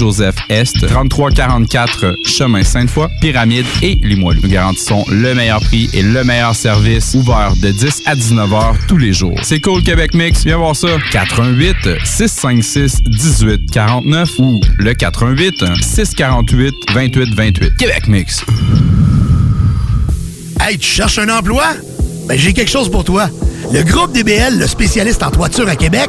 Joseph Est, 3344 Chemin Sainte-Foy, Pyramide et Limoilou. Nous garantissons le meilleur prix et le meilleur service, ouvert de 10 à 19 heures tous les jours. C'est cool Québec Mix, viens voir ça. 88 656 1849 ou le 88 648 28 28. Québec Mix. Hey, tu cherches un emploi? Ben, j'ai quelque chose pour toi. Le groupe DBL, le spécialiste en toiture à Québec,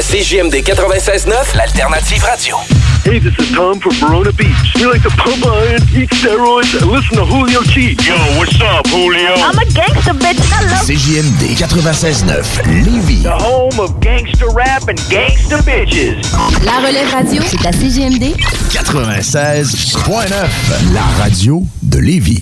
à CJMD 96.9, l'alternative radio. Hey, this is Tom from Verona Beach. We like to pump iron, eat steroids, and listen to Julio G. Yo, what's up, Julio? I'm a gangster bitch. I love CJMD 96.9 Lévis. The home of gangster rap and gangster bitches. La relève radio, c'est à CGMD 96.9 La radio de Lévis.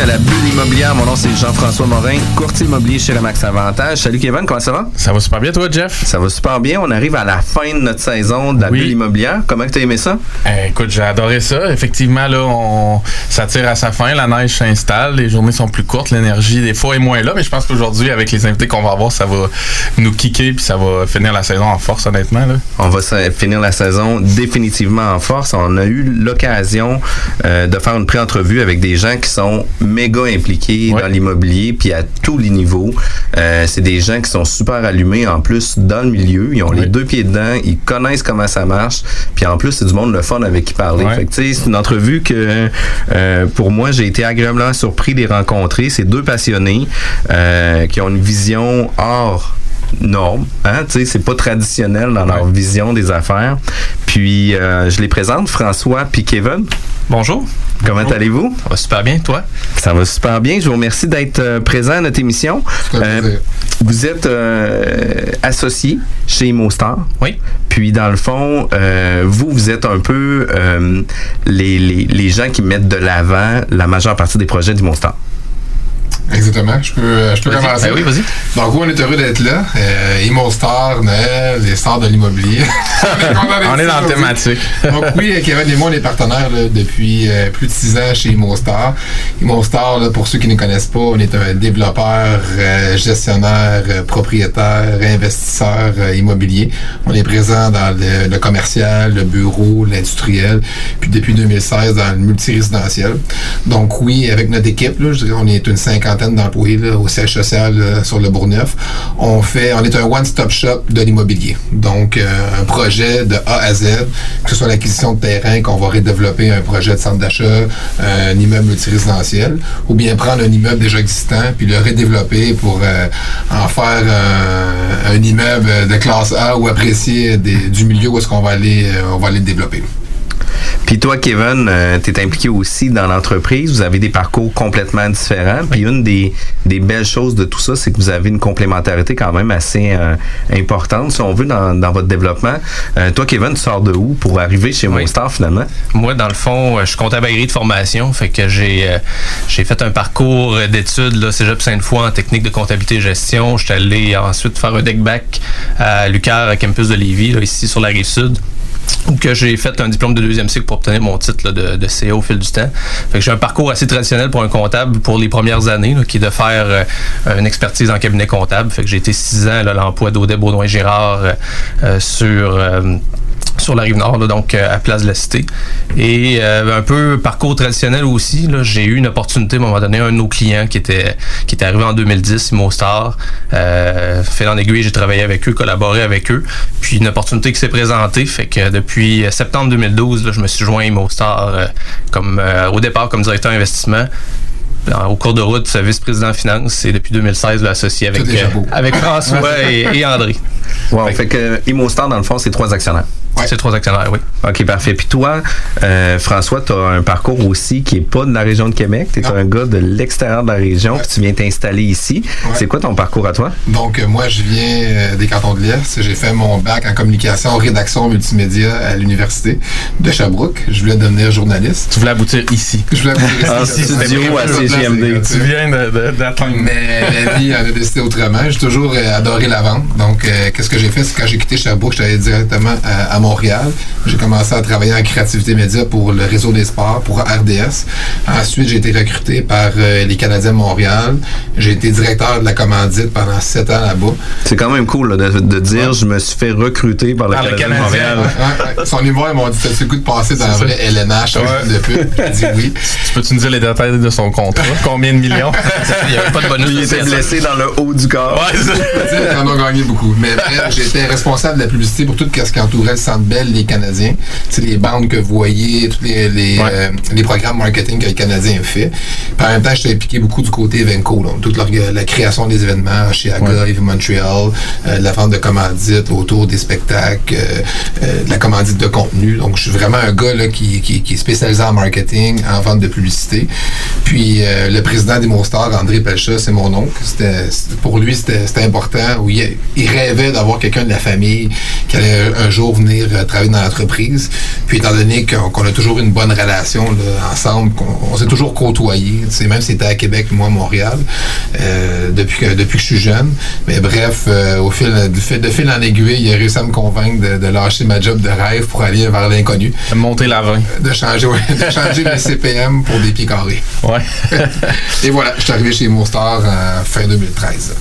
Bienvenue à la bulle immobilière. Mon nom c'est Jean-François Morin, courtier immobilier chez Remax Avantage. Salut Kevin, comment ça va? Ça va super bien toi Jeff? Ça va super bien. On arrive à la fin de notre saison de la Oui. bulle immobilière. Comment tu as aimé ça? Eh, écoute, j'ai adoré ça. Effectivement, là, on, ça tire à sa fin. La neige s'installe. Les journées sont plus courtes. L'énergie, des fois, est moins là. Mais je pense qu'aujourd'hui, avec les invités qu'on va avoir, ça va nous kicker puis ça va finir la saison en force, honnêtement. Là. On va finir la saison définitivement en force. On a eu l'occasion euh, de faire une pré-entrevue avec des gens qui sont méga impliqués dans l'immobilier, puis à tous les niveaux. Euh, c'est des gens qui sont super allumés en plus dans le milieu. Ils ont les deux pieds dedans, ils connaissent comment ça marche, puis en plus c'est du monde le fun avec qui parler. Ouais. C'est une entrevue que euh, pour moi j'ai été agréablement surpris de les rencontrer. C'est deux passionnés euh, qui ont une vision hors norme. Hein? Tu sais, c'est pas traditionnel dans leur vision des affaires. Puis, je les présente, François puis Kevin. Bonjour. Comment allez-vous? Ça va super bien, toi? Ça va super bien. Je vous remercie d'être euh, présent à notre émission. Euh, vous êtes euh, associé chez ImoStar. Oui. Puis, dans le fond, euh, vous, vous êtes un peu euh, les, les, les gens qui mettent de l'avant la majeure partie des projets d'ImoStar. Exactement. Je peux, euh, je peux commencer. Ben oui, vas-y. Donc, oui, on est heureux d'être là. Euh, Imo Star, Noël, les stars de l'immobilier. On est dans la thématique. Donc, oui, Kevin et moi, on est partenaires là, depuis euh, plus de six ans chez Imo Star. Imo Star, là, pour ceux qui ne connaissent pas, on est un développeur, euh, gestionnaire, euh, propriétaire, investisseur euh, immobilier. On est présent dans le, le commercial, le bureau, l'industriel, puis depuis 2016 dans le multirésidentiel. Donc, oui, avec notre équipe, là, je dirais on est une cinquantaine d'employés au siège social euh, sur le Bourgneuf. On fait, on est un one-stop shop de l'immobilier. Donc, euh, un projet de A à Z, que ce soit l'acquisition de terrain, qu'on va redévelopper un projet de centre d'achat, un immeuble multirésidentiel, ou bien prendre un immeuble déjà existant puis le redévelopper pour euh, en faire un, immeuble de classe A ou apprécié des- du milieu où est-ce qu'on va aller, on va aller le développer. Puis toi, Kevin, tu es impliqué aussi dans l'entreprise. Vous avez des parcours complètement différents. Puis une des, des belles choses de tout ça, c'est que vous avez une complémentarité quand même assez euh, importante, si on veut, dans, dans votre développement. Euh, toi, Kevin, tu sors de où pour arriver chez Monstar finalement? Moi, dans le fond, euh, je suis comptable agréé de formation. Fait que j'ai euh, j'ai fait un parcours euh, d'études, là, Cégep Sainte-Foy en technique de comptabilité et gestion. Je suis allé ensuite faire un deck back à l'UQAR, à campus de Lévis, là, ici sur la rive sud où que j'ai fait un diplôme de deuxième cycle pour obtenir mon titre de, de CA au fil du temps. Fait que j'ai un parcours assez traditionnel pour un comptable pour les premières années, qui est de faire euh, une expertise en cabinet comptable. Fait que j'ai été six ans là, à l'emploi d'Audet Baudouin Gérard euh, euh, sur euh, sur la rive nord, là, donc euh, à Place de la Cité. Et euh, un peu parcours traditionnel aussi. là, J'ai eu une opportunité à un moment donné, un de nos clients qui était qui était arrivé en 2010, Mostar. Euh, fait en aiguille, j'ai travaillé avec eux, collaboré avec eux. Puis une opportunité qui s'est présentée, fait que depuis euh, septembre 2012, là, je me suis joint à Mostar euh, comme euh, au départ comme directeur investissement. En- Au cours de route, vice-président finance et depuis 2016, là, associé avec, euh, avec François et, et André. Wow, fait que Imostar, dans le fond, c'est trois actionnaires. C'est trois actionnaires, oui. OK, parfait. Puis toi, euh, François, tu as un parcours aussi qui est pas de la région de Québec. Tu es un gars de l'extérieur de la région, puis tu viens t'installer ici. C'est quoi ton parcours à toi? Donc, euh, moi, je viens euh, des cantons de l'Est. J'ai fait mon bac en communication, rédaction multimédia à l'université de Sherbrooke. Je voulais devenir journaliste. Tu voulais aboutir ici. Je voulais aboutir En ici. studio C'était à prévu de CGMD. Tu viens d'atteindre. Mais la vie en a décidé autrement. J'ai toujours euh, adoré la vente. Donc, euh, qu'est-ce que j'ai fait? C'est quand j'ai quitté Sherbrooke, je suis allé directement à, à Montréal. J'ai commencé à travailler en créativité média pour le réseau des sports, pour RDS. Ensuite, j'ai été recruté par euh, les Canadiens de Montréal. J'ai été directeur de la commandite pendant sept ans là-bas. C'est quand même cool là, de, de dire je me suis fait recruter par le Par Canadien de Montréal. ouais, ouais. Son humour, ils m'ont dit T'as-tu le goût de passer dans un C'est vrai. LNH Ouais. de pub J'ai dit oui. Tu peux-tu nous dire les détails de son contrat? Combien de millions? Il n'y avait pas de bonus. Il était blessé dans le haut du corps. Ouais, c'est- Ils en ont gagné beaucoup. Mais j'étais responsable de la publicité pour tout ce qui entourait le Centre Bell, les Canadiens. C'est les bandes que vous voyez, tous les, les, euh, les programmes marketing que les Canadiens fait. Puis en même temps, j'étais impliqué beaucoup du côté Venco, donc toute la création des événements chez Agave, Montreal, euh, la vente de commandites autour des spectacles, euh, de la commandite de contenu. Donc, je suis vraiment un gars là, qui, qui, qui est spécialisé en marketing, en vente de publicité. Puis, le président des Stars, André Pelcha, c'est mon oncle. C'était, pour lui, c'était, c'était important. Où il, il rêvait d'avoir quelqu'un de la famille qui allait un jour venir travailler dans l'entreprise. Puis, étant donné qu'on, a toujours une bonne relation là, ensemble, qu'on on s'est toujours tu sais, même si c'était à Québec, moi à Montréal, euh, depuis, que, depuis que je suis jeune. Mais bref, euh, au fil, de, fil- de fil en aiguille, il a réussi à me convaincre de, de lâcher ma job de rêve pour aller vers l'inconnu. De monter la vin. De changer, ouais, de changer le CPM pour des pieds carrés. Ouais. Et voilà, je suis arrivé chez Monstar en fin 2013.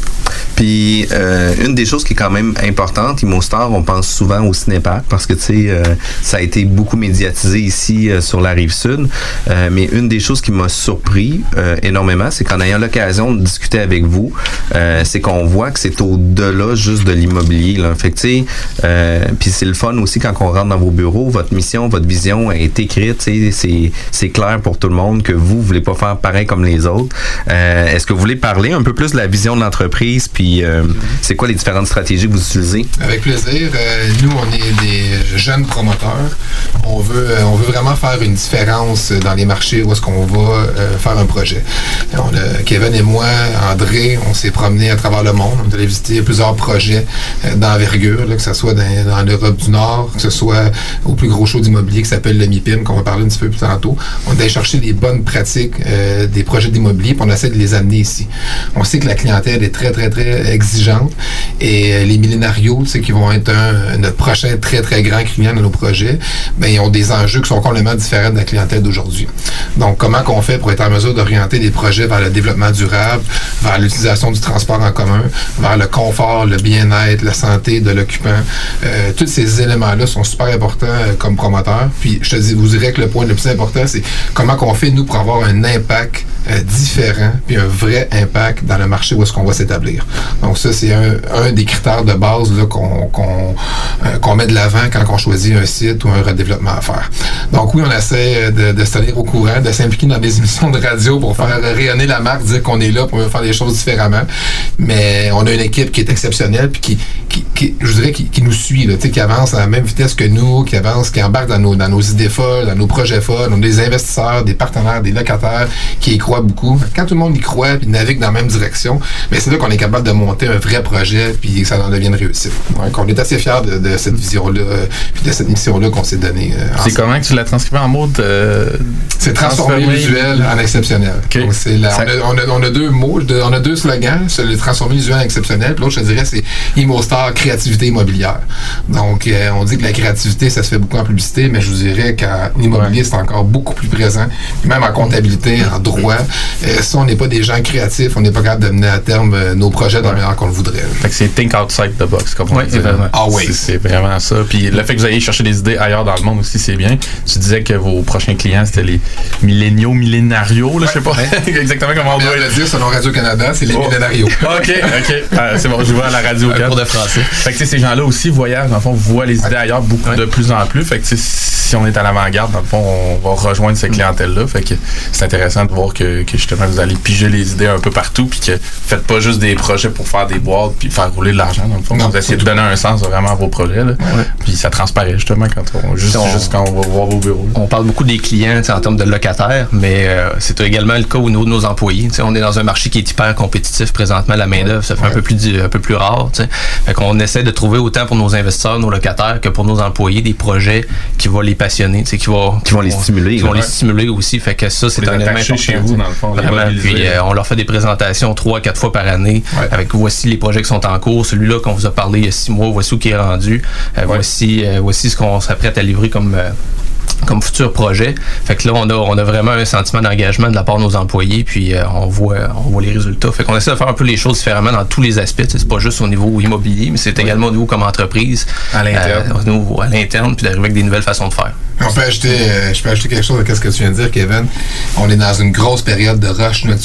Puis euh, une des choses qui est quand même importante, Immostar, on pense souvent au cinépark parce que tu sais, euh, ça a été beaucoup médiatisé ici euh, sur la rive sud. Euh, mais une des choses qui m'a surpris euh, énormément, c'est qu'en ayant l'occasion de discuter avec vous, euh, c'est qu'on voit que c'est au-delà juste de l'immobilier. Là. Fait tu sais, puis c'est le fun aussi quand on rentre dans vos bureaux, votre mission, votre vision est écrite, c'est c'est clair pour tout le monde que vous, voulez pas faire pareil comme les autres. Est-ce que vous voulez parler un peu plus de la vision de l'entreprise, puis euh, c'est quoi les différentes stratégies que vous utilisez? Avec plaisir. Euh, nous, on est des jeunes promoteurs. On veut, euh, on veut vraiment faire une différence dans les marchés où est-ce qu'on va faire un projet. Kevin et moi, André, on s'est promenés à travers le monde. On est allé visiter plusieurs projets d'envergure, que ce soit dans, dans l'Europe du Nord, que ce soit au plus gros show d'immobilier qui s'appelle le MIPIM, qu'on va parler un petit peu plus tantôt. On est allé chercher les bonnes pratiques des projets d'immobilier, puis on essaie de les amener ici. On sait que la clientèle est très, très, très exigeante. Et euh, les millénarios, sais, qui vont être notre prochain très, très grand client de nos projets, ben, ils ont des enjeux qui sont complètement différents de la clientèle d'aujourd'hui. Donc, comment qu'on fait pour être en mesure d'orienter des projets vers le développement durable, vers l'utilisation du transport en commun, vers le confort, le bien-être, la santé de l'occupant? Euh, tous ces éléments-là sont super importants euh, comme promoteur. Puis, je te dis, vous dirais que le point le plus important, c'est comment qu'on fait, nous, pour avoir un impact euh, différent puis un vrai impact dans le marché où est-ce qu'on va s'établir. Donc ça, c'est un, des critères de base euh, qu'on met de l'avant quand on choisit un site ou un redéveloppement à faire. Donc oui, on essaie de, de se tenir au courant, de s'impliquer dans des émissions de radio pour faire rayonner la marque, dire qu'on est là pour faire les choses différemment. Mais on a une équipe qui est exceptionnelle puis qui, qui, je dirais, qui, nous suit, là, qui avance à la même vitesse que nous, qui avance, qui embarque dans nos, dans nos idées folles, dans nos projets folles. On a des investisseurs, des partenaires, des locataires qui y croient beaucoup. Quand tout le monde y croit puis navigue dans la même direction, mais c'est là qu'on est capable de monter un vrai projet puis que ça en devienne réussite. Donc, on est assez fiers de, de cette vision-là euh, puis de cette mission-là qu'on s'est donnée. euh, C'est comment que tu l'as transcrivé en mots euh, C'est transformer visuel en exceptionnel. Donc, la- on, a, on a- on a deux mots, on a deux slogans. C'est le transformer visuel en exceptionnel. Puis l'autre, je dirais, c'est ImoStar créativité immobilière. Donc, euh, on dit que la créativité, ça se fait beaucoup en publicité, mais je vous dirais qu'en immobilier, c'est encore beaucoup plus présent. Puis même en comptabilité, en droit. Euh, si on n'est pas des gens créatifs, on n'est pas capable de mener à terme euh, nos projets de la manière qu'on le voudrait. Fait que c'est think outside the box, comme on Ouais, dit. vraiment. Ah oui. C'est- vraiment ça. Puis le fait que vous ayez cherché des idées ailleurs dans le monde aussi, c'est bien. Tu disais que vos prochains clients, c'était les milléniaux, millénarios, là, je sais pas exactement comment on doit le dire selon Radio-Canada, c'est les Oh. millénarios. OK, OK. Ah, c'est bon, je vois à la radio. Un cours de français. Fait que ces gens-là aussi voyagent, dans le fond, voient les idées ailleurs beaucoup de plus en plus. Fait que si on est à l'avant-garde, dans le fond, on va rejoindre cette clientèle-là. Fait que c'est intéressant de voir que, que justement vous allez piger les idées un peu partout, puis que vous faites pas juste des projets pour faire des boîtes puis faire rouler de l'argent. Dans le fond, Non, vous essayez de donner un sens vraiment à vos projets. Là. Puis ça transparaît justement quand on juste, On- juste quand on va voir vos bureaux. On parle beaucoup des clients en termes de locataires, mais euh, c'est également le cas au niveau de nos employés. On est dans un marché qui est hyper compétitif présentement. La main-d'œuvre, ça fait un peu plus un peu plus rare. tu sais. Fait qu'on essaie de trouver autant pour nos investisseurs, nos locataires, que pour nos employés des projets qui vont les passionner, qui vont Qui vont les stimuler, qui vont les stimuler aussi. Fait que ça, c'est un élément chez vous. Dans le fond, les Vraiment. mobiliser. Puis euh, on leur fait des présentations trois, quatre fois par année. Ouais. Avec voici les projets qui sont en cours. Celui-là qu'on vous a parlé il y a six mois, voici où qui est rendu. Euh, voici, euh, voici ce qu'on s'apprête à livrer comme comme futur projet. Fait que là, on a, on a vraiment un sentiment d'engagement de la part de nos employés, puis euh, on, voit, on voit les résultats. Fait qu'on essaie de faire un peu les choses différemment dans tous les aspects. C'est pas juste au niveau immobilier, mais c'est également au niveau comme entreprise. À l'interne. Euh, à l'interne, puis d'arriver avec des nouvelles façons de faire. On peut ajouter, euh, je peux ajouter quelque chose à ce que tu viens de dire, Kevin. On est dans une grosse période de rush là,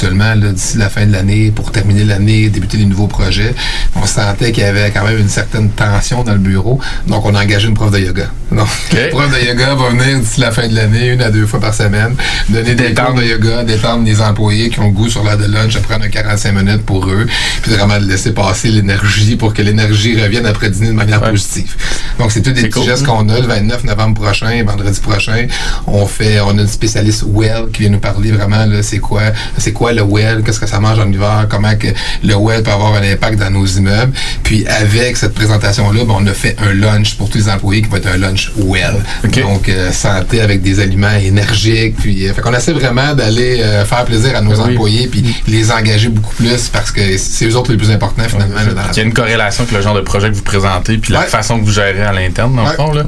d'ici la fin de l'année, pour terminer l'année, débuter des nouveaux projets. On sentait qu'il y avait quand même une certaine tension dans le bureau, donc on a engagé une prof de yoga. Donc, la prof de yoga va venir d'ici la fin de l'année, une à deux fois par semaine, donner des cours de yoga, détendre les employés qui ont le goût sur l'heure de lunch, à prendre un 45 minutes pour eux, puis vraiment de laisser passer l'énergie pour que l'énergie revienne après dîner de manière positive. Donc, c'est tous des petits cool. gestes qu'on a le 29 novembre prochain, vendredi prochain. On fait, on a une spécialiste well qui vient nous parler vraiment, là, c'est quoi, c'est quoi le well, qu'est-ce que ça mange en hiver, comment que le well peut avoir un impact dans nos immeubles. Puis, avec cette présentation-là, ben, on a fait un lunch pour tous les employés qui va être un lunch well. Donc, euh, santé avec des aliments énergiques. Puis, euh, fait qu'on essaie vraiment d'aller euh, faire plaisir à nos Oui. employés puis les engager beaucoup plus parce que c'est eux autres les plus importants finalement. là, dans la- Il y a une corrélation avec le genre de projet que vous présentez puis la Ouais. façon que vous gérez à l'interne, dans le fond. Là.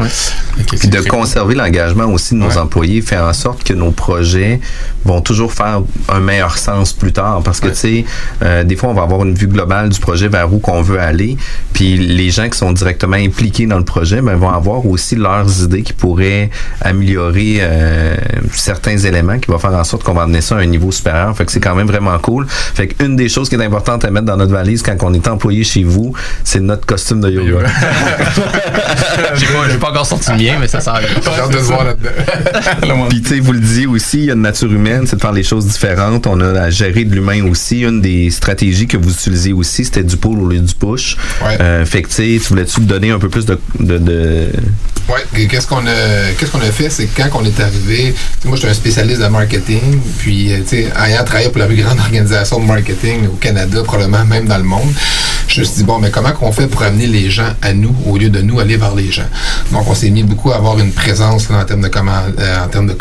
Puis de conserver l'engagement aussi de nos Ouais. employés fait en sorte que nos projets vont toujours faire un meilleur sens plus tard. Parce que, tu sais, euh, des fois, on va avoir une vue globale du projet vers où qu'on veut aller. Puis les gens qui sont directement impliqués dans le projet ben, vont avoir aussi leurs idées qui pourraient améliorer euh, certains éléments qui vont faire en sorte qu'on va amener ça à un niveau supérieur. Fait que c'est quand même vraiment cool. Fait qu'une des choses qui est importante à mettre dans notre valise quand on est employé chez vous, c'est notre costume de yoga. J'ai pas, j'ai pas encore sorti le mien, mais ça s'en vient. J'ai hâte de se voir là-dedans. Puis, tu sais, vous le disiez aussi, il y a une nature humaine, c'est de faire les choses différentes. On a à gérer de l'humain aussi. Une des stratégies que vous utilisez aussi, c'était du pull au lieu du push. Ouais. Euh, fait que, tu voulais-tu donner un peu plus de. de, et qu'est-ce qu'on a, qu'est-ce qu'on a fait, c'est que quand on est arrivé, moi, je suis un spécialiste de marketing, puis, euh, tu sais, ayant travaillé pour la plus grande organisation de marketing au Canada, probablement même dans le monde, je me suis dit, bon, mais comment qu'on fait pour amener les gens à nous au lieu de nous aller vers les gens? Donc, on s'est mis beaucoup à avoir une présence en termes de command, euh, en termes de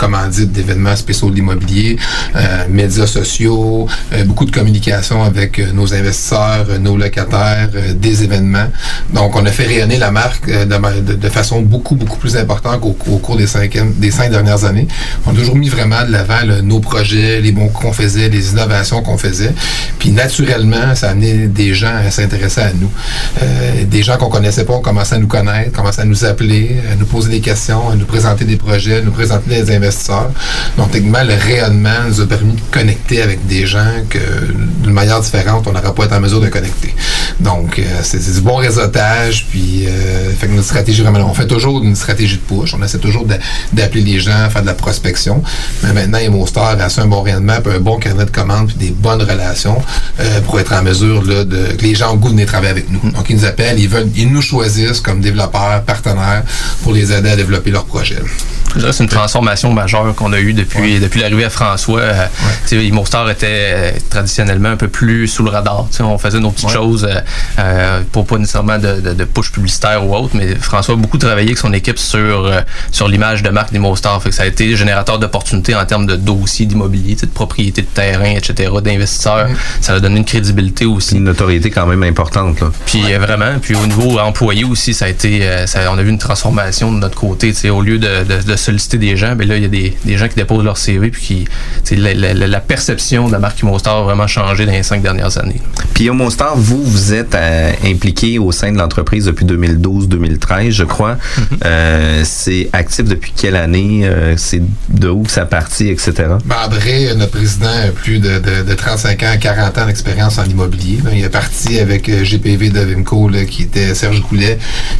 d'événements spéciaux de l'immobilier, euh, médias sociaux, euh, beaucoup de communication avec euh, nos investisseurs, nos locataires, des événements. Donc, on a fait rayonner la marque de, façon beaucoup, beaucoup plus importante qu'au au cours des cinq, des cinq dernières années. On a toujours mis vraiment de l'avant nos projets, les bons qu'on faisait, les innovations qu'on faisait. Puis, naturellement, ça a amené des gens à s'intéresser à nous. Euh, des gens qu'on connaissait pas ont commencé à nous connaître, commencé à nous appeler, à nous poser des questions, à nous présenter des projets, à nous présenter des investisseurs. Donc, techniquement, le rayonnement nous a permis de connecter avec des gens que, d'une manière différente, on n'aurait pas été en mesure de connecter. Donc, euh, c'est du bon réseautage, puis euh, fait que notre stratégie, vraiment, on fait toujours une stratégie de push. On essaie toujours d'appeler les gens, faire de la prospection. Mais maintenant, EmoStar a un bon rayonnement, puis un bon carnet de commandes, puis des bonnes relations pour être en mesure là, de, que les gens goût de venir travailler avec nous. Donc, ils nous appellent, ils veulent, ils nous choisissent comme développeurs, partenaires, pour les aider à développer leurs projets. Je dirais que c'est une transformation majeure qu'on a eue depuis, depuis l'arrivée à François. Euh, Imostar était euh, traditionnellement un peu plus sous le radar. On faisait nos petites choses euh, euh, pour pas nécessairement de, de, de push publicitaire ou autre, mais François a beaucoup travaillé avec son équipe sur, euh, sur l'image de marque. Fait que ça a été générateur d'opportunités en termes de dossiers d'immobilier, de propriété de terrain, etc., d'investisseurs. Ça a donné une crédibilité aussi. Une notoriété quand même importante. Là. Puis euh, vraiment, puis au niveau employé aussi, ça a été, euh, ça- on a vu une transformation de notre côté. tu sais, Au lieu de, de- de solliciter des gens, ben là, il y a des, des gens qui déposent leur CV, puis qui, tu sais, la, la- la- perception de la marque Imostar a vraiment changé dans les cinq dernières années. Puis Homostar, vous, vous êtes euh, impliqué au sein de l'entreprise depuis 2012-2013, je crois. Euh, c'est actif depuis quelle année? Euh, c'est de où que ça partit, etc. Ben, André, notre président, a plus de, de, de 35 ans, 40 ans d'expérience en immobilier. là. Il est parti avec euh, GPV de Vimco, qui était Serge Goulet,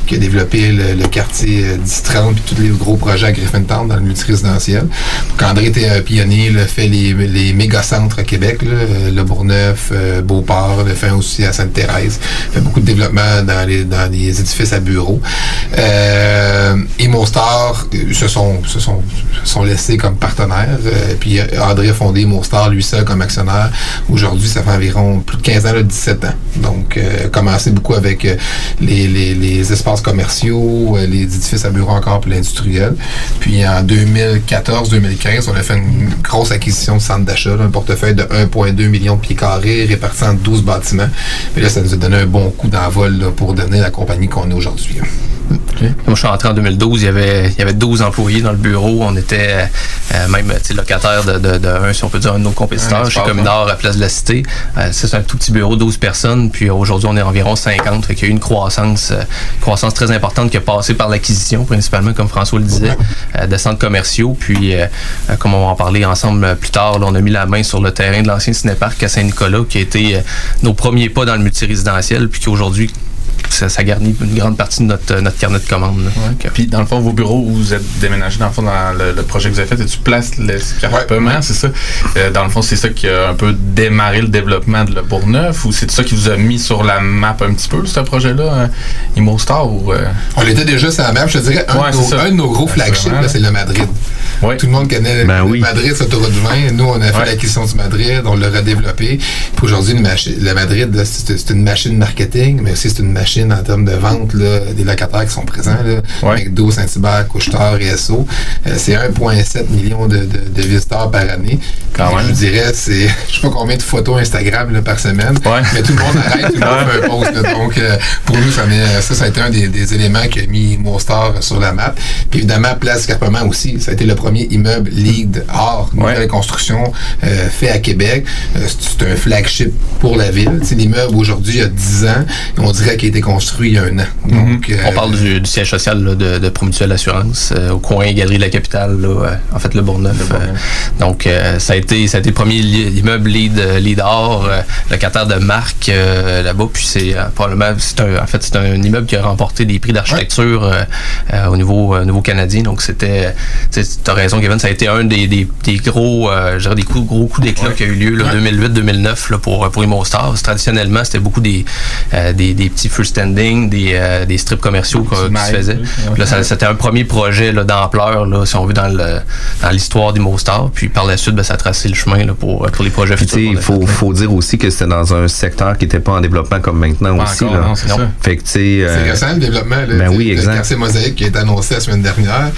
qui a développé le, le quartier euh, 10-30 puis tous les gros projets à Griffintown dans le multirésidentiel. Donc, André était un pionnier, là, fait les, méga-centres à Québec, là, euh, Le Bourgneuf, euh, Beauport, le fait aussi à Sainte-Thérèse. fait beaucoup de développement dans les, dans les édifices à bureaux. Euh, et Monstar euh, se sont, se sont, se sont laissés comme partenaires. Euh, puis euh, André a fondé Monstar lui seul comme actionnaire. Aujourd'hui, ça fait environ plus de 15 ans, là, 17 ans. Donc, euh, commencé beaucoup avec euh, les, espaces commerciaux, euh, les édifices à bureaux encore puis l'industriel. Puis en 2014-2015, on a fait une grosse acquisition de centre d'achat, un portefeuille de 1,2 million de pieds carrés répartis en 12 bâtiments. Et là, ça nous a donné un bon coup d'envol pour donner la compagnie qu'on est aujourd'hui. Moi, je suis entré en 2012, il y avait, il y avait 12 employés dans le bureau. On était euh, même tu sais, locataire de, de, de un, si on peut dire, un de nos compétiteurs, chez Communard à Place de la Cité. Euh, c'est un tout petit bureau, 12 personnes. Puis aujourd'hui, on est environ 50. Fait qu'il y a eu une croissance, euh, croissance très importante qui a passé par l'acquisition, principalement, comme François le disait, euh, de centres commerciaux. Puis, euh, euh, comme on va en parler ensemble euh, plus tard, là, on a mis la main sur le terrain de l'ancien cinéparc à Saint-Nicolas, qui a été euh, nos premiers pas dans le multirésidentiel, puis qui aujourd'hui ça, ça garnit une grande partie de notre, notre carnet de commandes. Donc, Puis dans le fond, vos bureaux où vous êtes déménagé, dans le fond, dans le, le projet que vous avez fait, et tu places l'escarpement, c'est ça? Euh, dans le fond, c'est ça qui a un peu démarré le développement de Le Bourgneuf ou c'est ça qui vous a mis sur la map un petit peu, ce projet-là, euh, ImoStar ou... euh, On était déjà sur la map. Je te dirais, un, Ouais, de, nos, un de nos gros flagships, c'est le Madrid. Tout le monde connaît Ben le oui. Madrid, c'est autoroute du vin. Nous, on a fait Ouais. l'acquisition du Madrid, on l'a redéveloppé. Puis aujourd'hui, le Madrid, c'est une machine marketing, mais aussi c'est une machine en termes de vente là, des locataires qui sont présents. Là, Ouais. McDo, Saint-Hubert, Couche-Tard et SO. Euh, c'est 1,7 million de, de- de visiteurs par année. Quand Puis même. Je dirais, c'est je sais pas combien de photos Instagram là, par semaine, Ouais. mais tout le monde arrête, tout le monde fait un post. Donc, euh, pour nous, ça, met- ça, ça a été un des, des éléments qui a mis Monstar sur la map. Puis évidemment, Place Escarpement aussi. Ça a été le premier immeuble LEED art, nouvelle Ouais. construction euh, fait à Québec. Euh, c'est c'est un flagship pour la ville. Sais, L'immeuble aujourd'hui a 10 ans on dirait qu'il été construit il y a un an. Donc, euh, On parle du, du siège social là, de, de Promutuelle Assurance euh, au coin Galerie de la Capitale, là, euh, en fait le Bourgneuf. euh, donc euh, ça a été ça a été le premier li- immeuble lead, lead or, euh, locataire de marque euh, là-bas. Puis c'est euh, probablement c'est un en fait c'est un immeuble qui a remporté des prix d'architecture euh, euh, au niveau euh, niveau canadien. Donc c'était tu as raison Kevin, ça a été un des, des, des gros euh, je dirais des coups, gros coups d'éclat qui a eu lieu là, 2008-2009 là, pour pour Immostar. Traditionnellement c'était beaucoup des, euh, des des petits standing, des euh, des strips commerciaux qui se faisaient. oui. Là, ça- c'était un premier projet là, d'ampleur, là, si on veut, dans le dans l'histoire d'Immostar. Puis par la suite, ben, ça a tracé le chemin là, pour, pour les projets futurs. il faut, faut dire aussi que c'était dans un secteur qui n'était pas en développement comme maintenant Pas aussi. encore, là. non, c'est Non. ça. Fait que, euh, récent le développement. Là, ben oui, le exact. quartier Mosaïque qui a été annoncé la semaine dernière.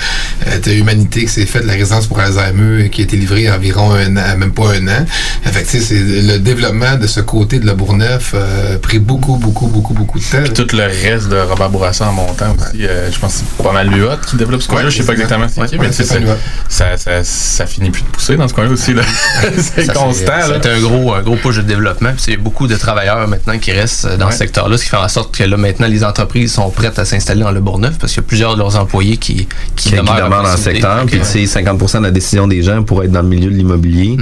Euh, Humanité qui s'est fait de la résidence pour Alzheimer qui a été livrée environ un an, même pas un an. Fait que, tu sais, c'est le développement de ce côté de la Bourgneuf euh, a pris beaucoup, beaucoup, beaucoup, beaucoup de temps. Fait. Puis tout le reste de Robert Bourassa en montant aussi, euh, je pense que c'est pas mal l'UA qui développe ce coin-là. Ouais, je sais pas c'est exactement ça. c'est qui, Ouais, mais Huot. ça, ça, ça finit plus de pousser dans ce coin-là aussi. là. c'est Ça, constant. là. C'est un gros, un gros push de développement. Puis C'est beaucoup de travailleurs maintenant qui restent dans Ouais. ce secteur-là, ce qui fait en sorte que là, maintenant, les entreprises sont prêtes à s'installer dans le Bourgneuf parce qu'il y a plusieurs de leurs employés qui, qui, qui demeurent, à demeurent dans le secteur. Puis, sais, 50 de la décision des gens pour être dans le milieu de l'immobilier,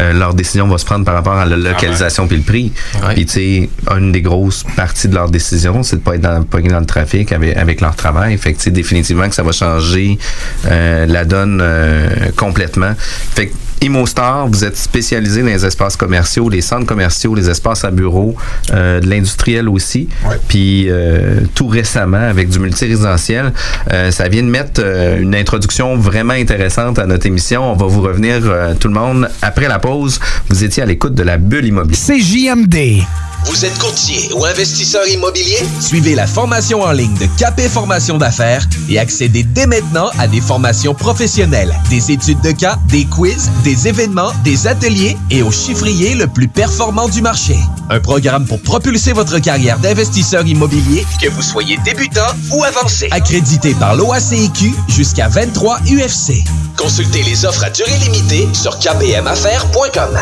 euh, leur décision va se prendre par rapport à la localisation puis le prix. Puis, tu sais, une des grosses parties de leur décision, c'est de pas être dans, pas être dans le trafic avec, avec leur travail. Fait que, définitivement que ça va changer euh, la donne euh, complètement. Fait que, ImoStar, vous êtes spécialisé dans les espaces commerciaux, les centres commerciaux, les espaces à bureaux, euh, de l'industriel aussi. Puis euh, tout récemment, avec du multirésidentiel, euh, ça vient de mettre euh, une introduction vraiment intéressante à notre émission. On va vous revenir euh, tout le monde après la pause. Vous étiez à l'écoute de la bulle immobilière. C'est JMD. Vous êtes courtier ou investisseur immobilier? Suivez la formation en ligne de Capé Formation d'affaires et accédez dès maintenant à des formations professionnelles, des études de cas, des quiz, des événements, des ateliers et au chiffrier le plus performant du marché. Un programme pour propulser votre carrière d'investisseur immobilier, Que vous soyez débutant ou avancé. accrédité par l'OACIQ jusqu'à 23 UFC. Consultez les offres à durée limitée sur kbmaffaires.com.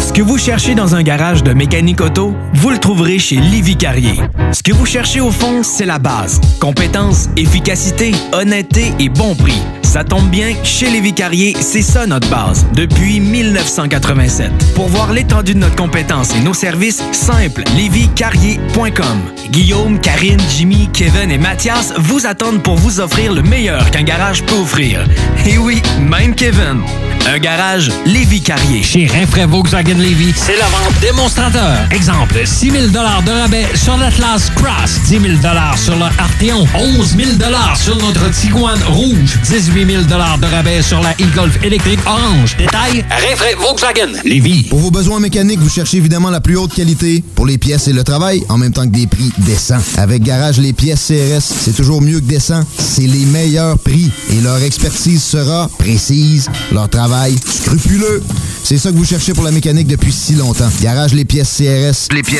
Ce que vous cherchez dans un garage de mécanique auto, vous le trouverez chez Livy Carrier. Ce que vous cherchez au fond, c'est la base. Compétence, efficacité, honnêteté et bon prix. Ça tombe bien, chez Lévi Carrier, c'est ça notre base, depuis 1987. Pour voir l'étendue de notre compétence et nos services, simple, lévicarrier.com. Guillaume, Karine, Jimmy, Kevin et Mathias vous attendent pour vous offrir le meilleur qu'un garage peut offrir. Et oui, même Kevin. Un garage Lévi Carrier. Chez Rinfraie Volkswagen Levy, c'est la vente démonstrateur. Exemple, 6 000 de rabais sur l'Atlas Cross, 10 000 sur le Arteon, 11 000 sur notre Tiguan Rouge, 18 000 de rabais sur la e-Golf électrique orange. Détail, Rinfraie Volkswagen Levy. Pour vos besoins mécaniques, vous cherchez évidemment la plus haute qualité pour les pièces et le travail, en même temps que des prix décents. Avec Garage, les pièces CRS, c'est toujours mieux que décent. C'est les meilleurs prix et leur expertise sera précise, leur travail scrupuleux. C'est ça que vous cherchez pour la mécanique depuis si longtemps. Garage, les pièces CRS. Les pièces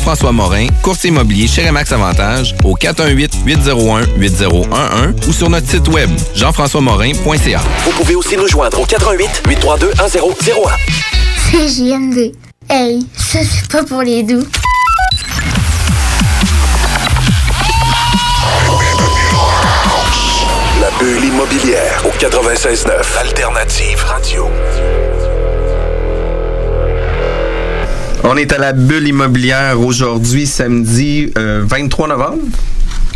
Jean-François Morin, courtier immobilier chez Remax Avantage, au 418-801-8011 ou sur notre site web, jean-françois-morin.ca. Vous pouvez aussi nous joindre au 88 832 1001. C'est JMD. Hey, ça c'est pas pour les doux. La bulle immobilière au 96.9 Alternative Radio. On est à la bulle immobilière aujourd'hui, samedi euh, 23 novembre.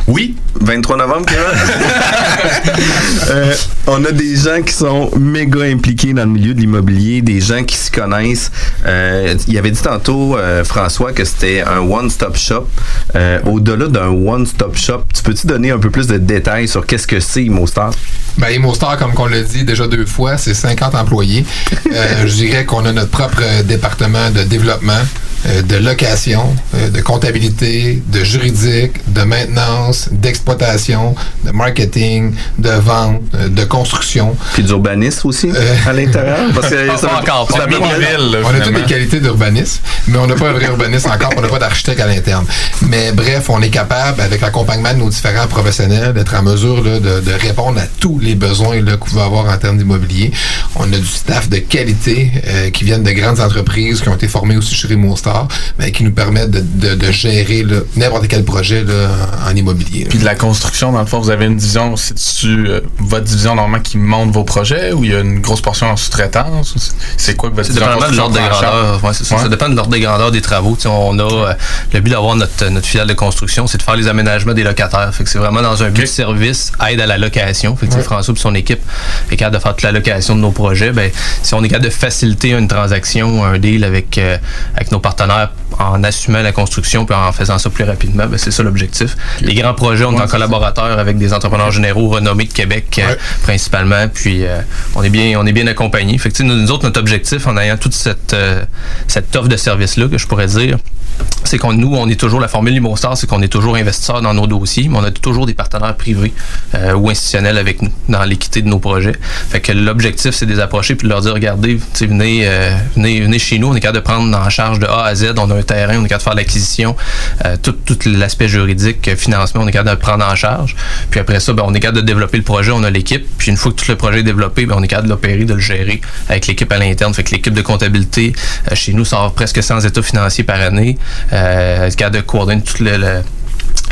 Oui. 23 novembre, Kevin? Euh, on a des gens qui sont méga impliqués dans le milieu de l'immobilier, des gens qui se connaissent. Euh, il avait dit tantôt, euh, François, que c'était un one-stop shop. Euh, Au-delà d'un one-stop shop, tu peux-tu donner un peu plus de détails sur qu'est-ce que c'est ImoStar? Ben, ImoStar, comme on l'a dit déjà deux fois, c'est 50 employés. Euh, je dirais qu'on a notre propre département de développement, euh, de location, euh, de comptabilité, de juridique, de maintenance, d'exploitation, de marketing, de vente, euh, de construction. Puis d'urbanisme aussi à l'intérieur? Parce que ça- Pas encore, ça ville, on a toutes les qualités d'urbanisme, mais on n'a pas un vrai urbaniste encore, on n'a pas d'architecte à l'interne. Mais bref, on est capable, avec l'accompagnement de nos différents professionnels, d'être en mesure là, de, de répondre à tous les besoins vous pouvez avoir en termes d'immobilier. On a du staff de qualité euh, qui viennent de grandes entreprises, qui ont été formées aussi chez Raymond Mais qui nous permettent de, de- de gérer n'importe quel projet là, en, immobilier. Puis de la construction, dans le fond, vous avez une division, c'est-tu euh, votre division normalement qui monte vos projets ou il y a une grosse portion en sous-traitance? ou c'est- C'est quoi que votre C'est division de l'ordre de grandeur. Ouais, c'est ça. Ouais. Ça dépend de l'ordre de grandeur des travaux. Tu sais, on a euh, le but d'avoir notre, notre filiale de construction, c'est de faire les aménagements des locataires. Fait que c'est vraiment dans un but de service, aide à la location. Fait que tu sais, Ouais. François et son équipe est capable de faire toute la location de nos projets. Ben, si on est capable de faciliter une transaction, un deal avec, euh, avec nos partenaires en assumant la construction puis en faisant ça plus rapidement, ben, c'est ça l'objectif. Les grands projets, on est Ouais, en c'est collaborateur avec des entrepreneurs généraux renommés de Québec euh, principalement. Puis euh, on est bien, on est bien. Fait que, nous, nous autres, notre objectif en ayant toute cette, euh, cette offre de service-là, que je pourrais dire, c'est qu'on nous, on est toujours la formule Limostar, c'est qu'on est toujours investisseur dans nos dossiers, mais on a toujours des partenaires privés euh, ou institutionnels avec nous dans l'équité de nos projets. Fait que l'objectif, c'est de les approcher puis de leur dire regardez, venez, euh, venez, venez chez nous, on est capable de prendre en charge de A à Z, on a un terrain, on est capable de faire l'acquisition, euh, tout, tout l'aspect juridique, euh, financement, on est capable de le prendre en charge. Puis après ça, ben, on est capable de développer le projet, on a l'équipe. Puis une fois que tout le projet est développé, ben, on est capable de l'opérer, de le gérer avec l'équipe à l'interne. Fait que l'équipe de comptabilité euh, chez nous sort presque 100 états financiers par année. Euh, est capable de coordonner tout le- le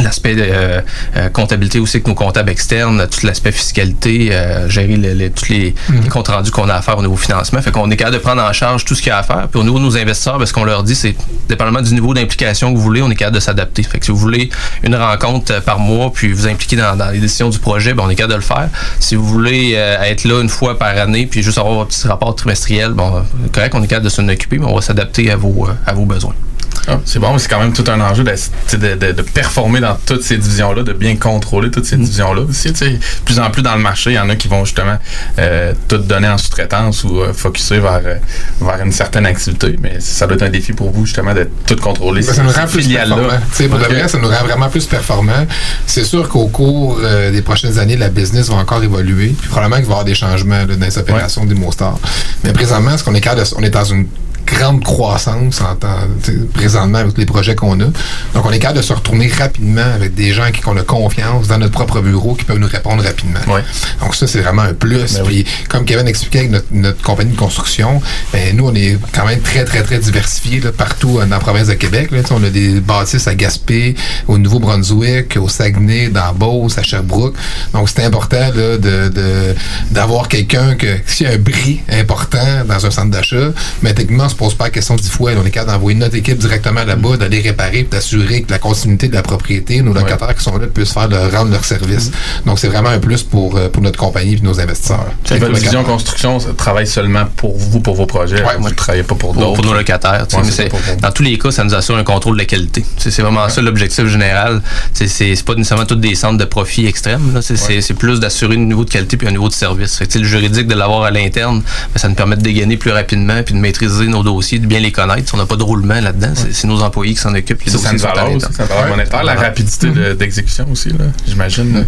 l'aspect de euh, euh, comptabilité aussi avec nos comptables externes, tout l'aspect fiscalité, euh, gérer le- le- tous les, les comptes rendus qu'on a à faire au niveau financement. Fait qu'on est capable de prendre en charge tout ce qu'il y a à faire. Puis au niveau de nos investisseurs, ben, ce qu'on leur dit, c'est dépendamment du niveau d'implication que vous voulez, on est capable de s'adapter. Fait que si vous voulez une rencontre par mois, puis vous impliquer dans, dans les décisions du projet, ben, on est capable de le faire. Si vous voulez être là une fois par année, puis juste avoir un petit rapport trimestriel, bon, correct, on est capable de s'en occuper, mais on va s'adapter à vos, à vos besoins. Ah, c'est bon, mais c'est quand même tout un enjeu de, de, de- de performer dans toutes ces divisions-là, de bien contrôler toutes Mm. ces divisions-là aussi. De plus en plus dans le marché, il y en a qui vont justement euh, tout donner en sous-traitance ou euh, focuser vers, euh, vers une certaine activité. Mais ça doit être un défi pour vous justement de tout contrôler. Ça nous rend plus performants. Pour de Ok. vrai, ça nous rend vraiment plus performants. C'est sûr qu'au cours euh, des prochaines années, la business va encore évoluer. Puis probablement qu'il va y avoir des changements là, dans les opérations des Mostar. Mais présentement, ce qu'on est capable on est dans une grande croissance en temps, présentement avec les projets qu'on a. Donc, on est capable de se retourner rapidement avec des gens qui ont la confiance dans notre propre bureau qui peuvent nous répondre rapidement. Donc, ça, c'est vraiment un plus. Puis, comme Kevin expliquait avec notre, notre compagnie de construction, ben, nous, on est quand même très, très, très diversifiés là, partout euh, dans la province de Québec. Là. On a des bâtisses à Gaspé, au Nouveau-Brunswick, au Saguenay, dans Beauce, à Sherbrooke. Donc, c'est important là, de, de- d'avoir quelqu'un que, s'il y a un bris important dans un centre d'achat, mais techniquement, pose pas la question dix fois. On est capable d'envoyer notre équipe directement là-bas, d'aller réparer, puis d'assurer que la continuité de la propriété, nos locataires qui sont là puissent faire de rendre leur service. Donc, c'est vraiment un plus pour, euh, pour notre compagnie et nos investisseurs. Que Votre vision construction ça travaille seulement pour vous, pour vos projets. vous ne travaillez pas pour pour, d'autres. pour nos locataires. Ouais, mais c'est c'est- dans tous les cas, ça nous assure un contrôle de la qualité. C'est c'est vraiment ça l'objectif général. C'est- C'est c'est pas nécessairement tous des centres de profit extrêmes. là. C'est c'est- c'est plus d'assurer un niveau de qualité puis un niveau de service. Fait que, le juridique de l'avoir à l'interne, ben, ça nous permet de dégainer plus rapidement puis de maîtriser nos dossiers, de bien les connaître. On n'a pas de roulement là-dedans. C'est- C'est nos employés qui s'en occupent. Les Ça, ça dossiers à valeur ça valeur monétaire, la rapidité de- d'exécution aussi, là, j'imagine.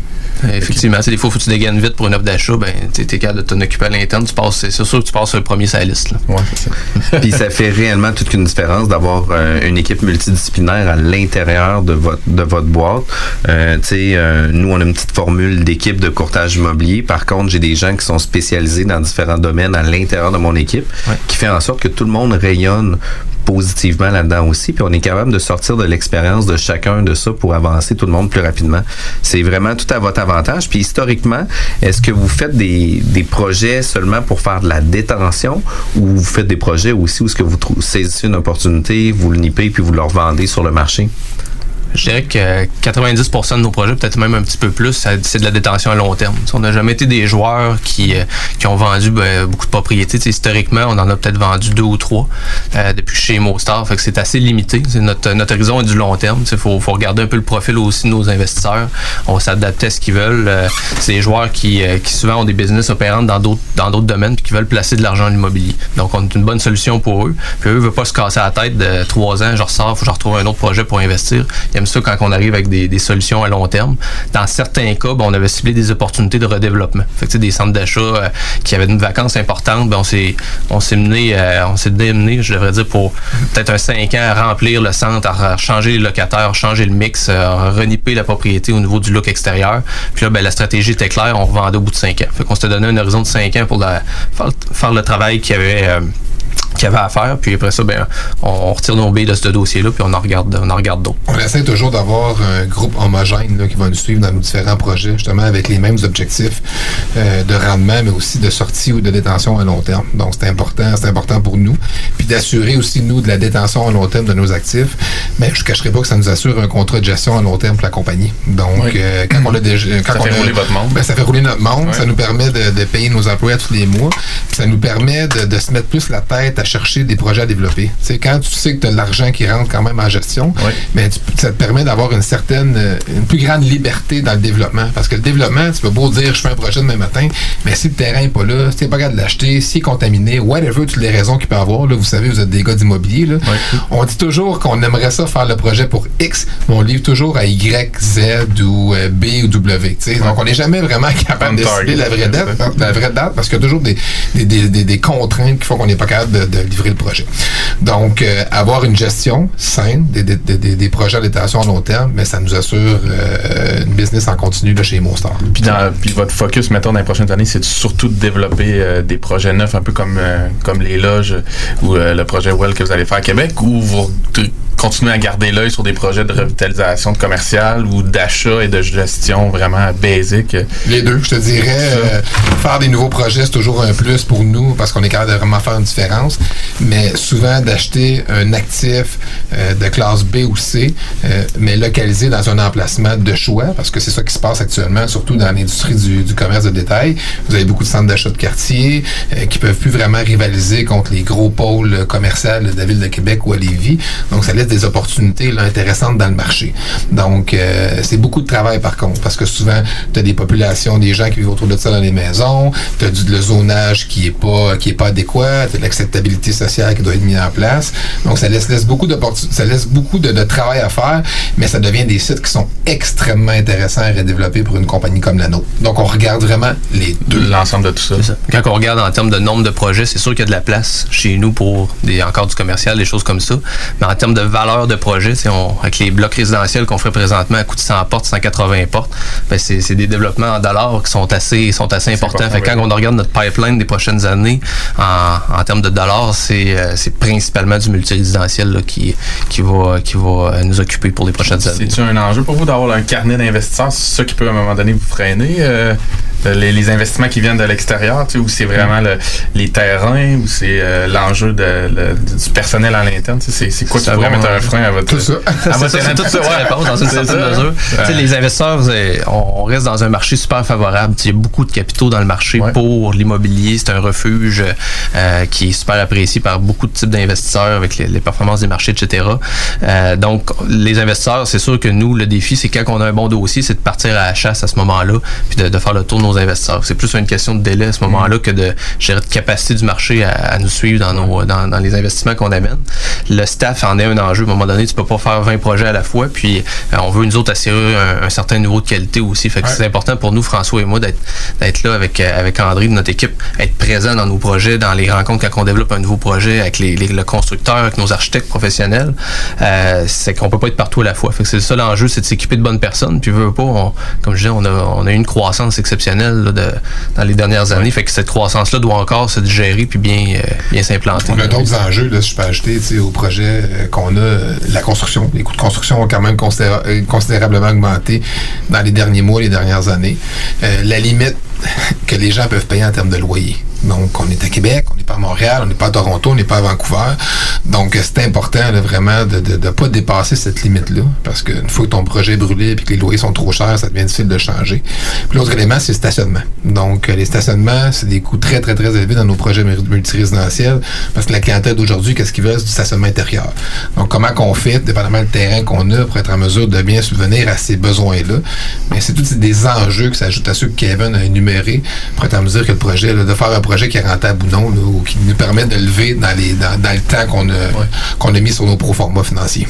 Effectivement, tu sais, des fois, il faut que tu dégaines vite pour une offre d'achat. Ben, tu es capable de t'en occuper à l'interne. Tu passes, c'est sûr que tu passes le premier sur la liste. Là. Puis ça fait réellement toute une différence d'avoir euh, une équipe multidisciplinaire à l'intérieur de votre de votre boîte. Euh, euh, nous on a une petite formule d'équipe de courtage immobilier. Par contre, j'ai des gens qui sont spécialisés dans différents domaines à l'intérieur de mon équipe, qui fait en sorte que tout le monde rayonne positivement là-dedans aussi, puis on est capable de sortir de l'expérience de chacun de ça pour avancer tout le monde plus rapidement. C'est vraiment tout à votre avantage. Puis historiquement, est-ce que vous faites des, projets seulement pour faire de la détention ou vous faites des projets aussi où est-ce que vous saisissez une opportunité, vous le nippez puis vous le revendez sur le marché? Je dirais que 90% de nos projets, peut-être même un petit peu plus, c'est de la détention à long terme. On n'a jamais été des joueurs qui, euh, qui ont vendu ben, beaucoup de propriétés. Historiquement, on en a peut-être vendu deux ou trois euh, depuis chez Mostar. C'est assez limité. Notre, notre horizon est du long terme. Il faut, faut regarder un peu le profil aussi de nos investisseurs. On s'adapte à ce qu'ils veulent. Euh, c'est des joueurs qui, qui souvent ont des business opérants dans d'autres dans domaines puis qui veulent placer de l'argent en immobilier. Donc, on est une bonne solution pour eux. Puis eux ne veulent pas se casser la tête de trois ans, je ressors, faut que je retrouve un autre projet pour investir. Ça quand on arrive avec des, solutions à long terme. Dans certains cas, ben, on avait ciblé des opportunités de redéveloppement. Fait que, des centres d'achat euh, qui avaient une vacance importante, ben, on s'est mené, euh, on s'est démené, je devrais dire, pour peut-être un 5 ans à remplir le centre, à changer les locataires, changer le mix, euh, à renipper la propriété au niveau du look extérieur. Puis là, ben, la stratégie était claire, on revendait au bout de 5 ans. Fait qu'on s'était donné un horizon de 5 ans pour faire, le travail qu'il y avait. Qu'il y avait à faire, puis après ça, ben, on retire nos billes de ce dossier-là, puis on en regarde, on en regarde d'autres. On essaie toujours d'avoir un groupe homogène là, qui va nous suivre dans nos différents projets, justement avec les mêmes objectifs euh, de rendement, mais aussi de sortie ou de détention à long terme. Donc c'est important, c'est important pour nous. Puis d'assurer aussi, nous, de la détention à long terme de nos actifs. Mais je ne cacherai pas que ça nous assure un contrat de gestion à long terme pour la compagnie. Donc Oui. euh, quand on a déjà. Quand Ça on fait a- rouler votre monde. Ben, ça fait rouler notre monde. Ça nous permet de, de payer nos employés tous les mois. Ça nous permet de, de se mettre plus la tête à chercher des projets à développer. Quand tu sais que tu as de l'argent qui rentre quand même en gestion, ben, tu- ça te permet d'avoir une certaine, euh, une plus grande liberté dans le développement. Parce que le développement, tu peux beau dire je fais un projet demain matin, mais si le terrain n'est pas là, si tu pas capable de l'acheter, s'il est contaminé, whatever, toutes les raisons qu'il peut avoir, là, vous savez, vous êtes des gars d'immobilier. là. On dit toujours qu'on aimerait ça faire le projet pour X, mais on livre toujours à Y, Z ou euh, B ou W. tu sais. Donc, on n'est jamais vraiment capable de la vraie date, la vraie date parce qu'il y a toujours des, des, des- des- des contraintes qui font qu'on n'est pas capable de, de livrer le projet. Donc, euh, avoir une gestion saine des, des, des- des projets à détention à long terme, mais ça nous assure euh, une business en continu là, chez Mostar. Puis, dans, puis votre focus, mettons, dans les prochaines années, c'est surtout de développer euh, des projets neufs, un peu comme, euh, comme les loges ou le projet Well que vous allez faire à Québec, ou vous continuez à garder l'œil sur des projets de revitalisation de commercial ou d'achat et de gestion vraiment basique? Les deux, je te dirais, euh, faire des nouveaux projets, c'est toujours un plus pour nous parce qu'on est capable de vraiment faire une différence. Mais souvent, d'acheter un actif euh, de classe B ou C, euh, mais localisé dans un emplacement de choix, parce que c'est ça qui se passe actuellement, surtout dans l'industrie du, du commerce de détail. Vous avez beaucoup de centres d'achat de quartier euh, qui peuvent plus vraiment rivaliser contre les gros pôles commerciaux de la ville de Québec ou à Lévis. Donc, ça laisse des opportunités là, intéressantes dans le marché. Donc, euh, c'est beaucoup de travail par contre, parce que souvent, tu as des populations, des gens qui vivent autour de ça dans les maisons, tu as du le zonage qui est pas qui est pas adéquat, tu as de l'acceptabilité sociale qui doit être mise en place. Donc, ça laisse, laisse beaucoup d'opportunités, ça laisse beaucoup de, de travail à faire, mais ça devient des sites qui sont extrêmement intéressants à redévelopper pour une compagnie comme la nôtre. Donc, on regarde vraiment les deux. L'ensemble de tout ça. Quand on regarde en termes de nombre de projets, c'est sûr qu'il y a de la place chez nous pour des, encore du commercial, des choses comme ça. Mais en termes de valeur de projet, on- avec les blocs résidentiels qu'on ferait présentement à coût de 100 portes, 180 portes, ben c'est des développements en dollars qui sont assez, sont assez importants. Fait quand on regarde notre pipeline des prochaines années, en, en termes de dollars, c'est euh, c'est principalement du multirésidentiel là, qui, qui, va, qui va euh, nous occuper pour les prochaines années. C'est-tu un enjeu pour vous d'avoir un carnet d'investisseurs? C'est ça qui peut à un moment donné vous freiner? euh, les, les investissements qui viennent de l'extérieur, tu sais, ou c'est vraiment le- les terrains, ou c'est euh, l'enjeu de, le- du personnel à l'interne? tu sais, C'est c'est quoi qui Ça pourrait mettre un frein à votre... Tout ça. à votre ça, c'est ouais. réponse dans une C'est certaine ça. mesure. Tu sais, les investisseurs, euh, on reste dans un marché super favorable. Il y a beaucoup de capitaux dans le marché pour l'immobilier. C'est un refuge euh, qui est super apprécié par beaucoup de types d'investisseurs avec les, les performances des marchés, etc. Euh, donc, les investisseurs, c'est sûr que nous, le défi, c'est quand on a un bon dossier, c'est de partir à la chasse à ce moment-là, puis de, de faire le tour de nos investisseurs. C'est plus une question de délai à ce moment-là que de, dirais, de capacité du marché à, à nous suivre dans, nos, dans, dans les investissements qu'on amène. Le staff en est un enjeu. À un moment donné, tu peux pas faire 20 projets à la fois, puis euh, on veut nous autres assurer un, un certain niveau de qualité aussi. Fait que c'est important pour nous, François et moi, d'être d'être là avec, euh, avec André de notre équipe, être présent dans nos projets, dans les rencontres quand on développe un nouveau projet avec les, les- le constructeur, avec nos architectes professionnels. Euh, c'est qu'on peut pas être partout à la fois. Fait que c'est ça l'enjeu, c'est de s'équiper de bonnes personnes. Puis veut pas, on- comme je disais, on a, on a eu une croissance exceptionnelle là, de, dans les dernières années. Fait que cette croissance-là doit encore se digérer puis bien, euh, bien s'implanter. On a d'autres enjeux, là, si je peux ajouter, au projet euh, qu'on a, euh, la construction. Les coûts de construction ont quand même considéra- considérablement augmenté dans les derniers mois, les dernières années. Euh, la limite que les gens peuvent payer en termes de loyer. Donc, on est à Québec, on n'est pas à Montréal, on n'est pas à Toronto, on n'est pas à Vancouver. Donc, c'est important là, vraiment de ne pas dépasser cette limite-là. Parce qu'une fois que ton projet est brûlé et que les loyers sont trop chers, ça devient difficile de changer. Puis l'autre élément, c'est le stationnement. Donc, euh, les stationnements, c'est des coûts très, très, très élevés dans nos projets multirésidentiels. Parce que la clientèle d'aujourd'hui, qu'est-ce qu'ils veulent? C'est du stationnement intérieur. Donc, comment qu'on fait, dépendamment du terrain qu'on a, pour être en mesure de bien subvenir à ces besoins-là. Mais c'est tous des enjeux qui s'ajoutent à ceux que Kevin a énumérés pour être en mesure que le projet, là, de faire un projet qui est rentable ou non, là, ou qui nous permet de lever dans, les, dans, dans le temps qu'on a, qu'on a mis sur nos pro-formats financiers.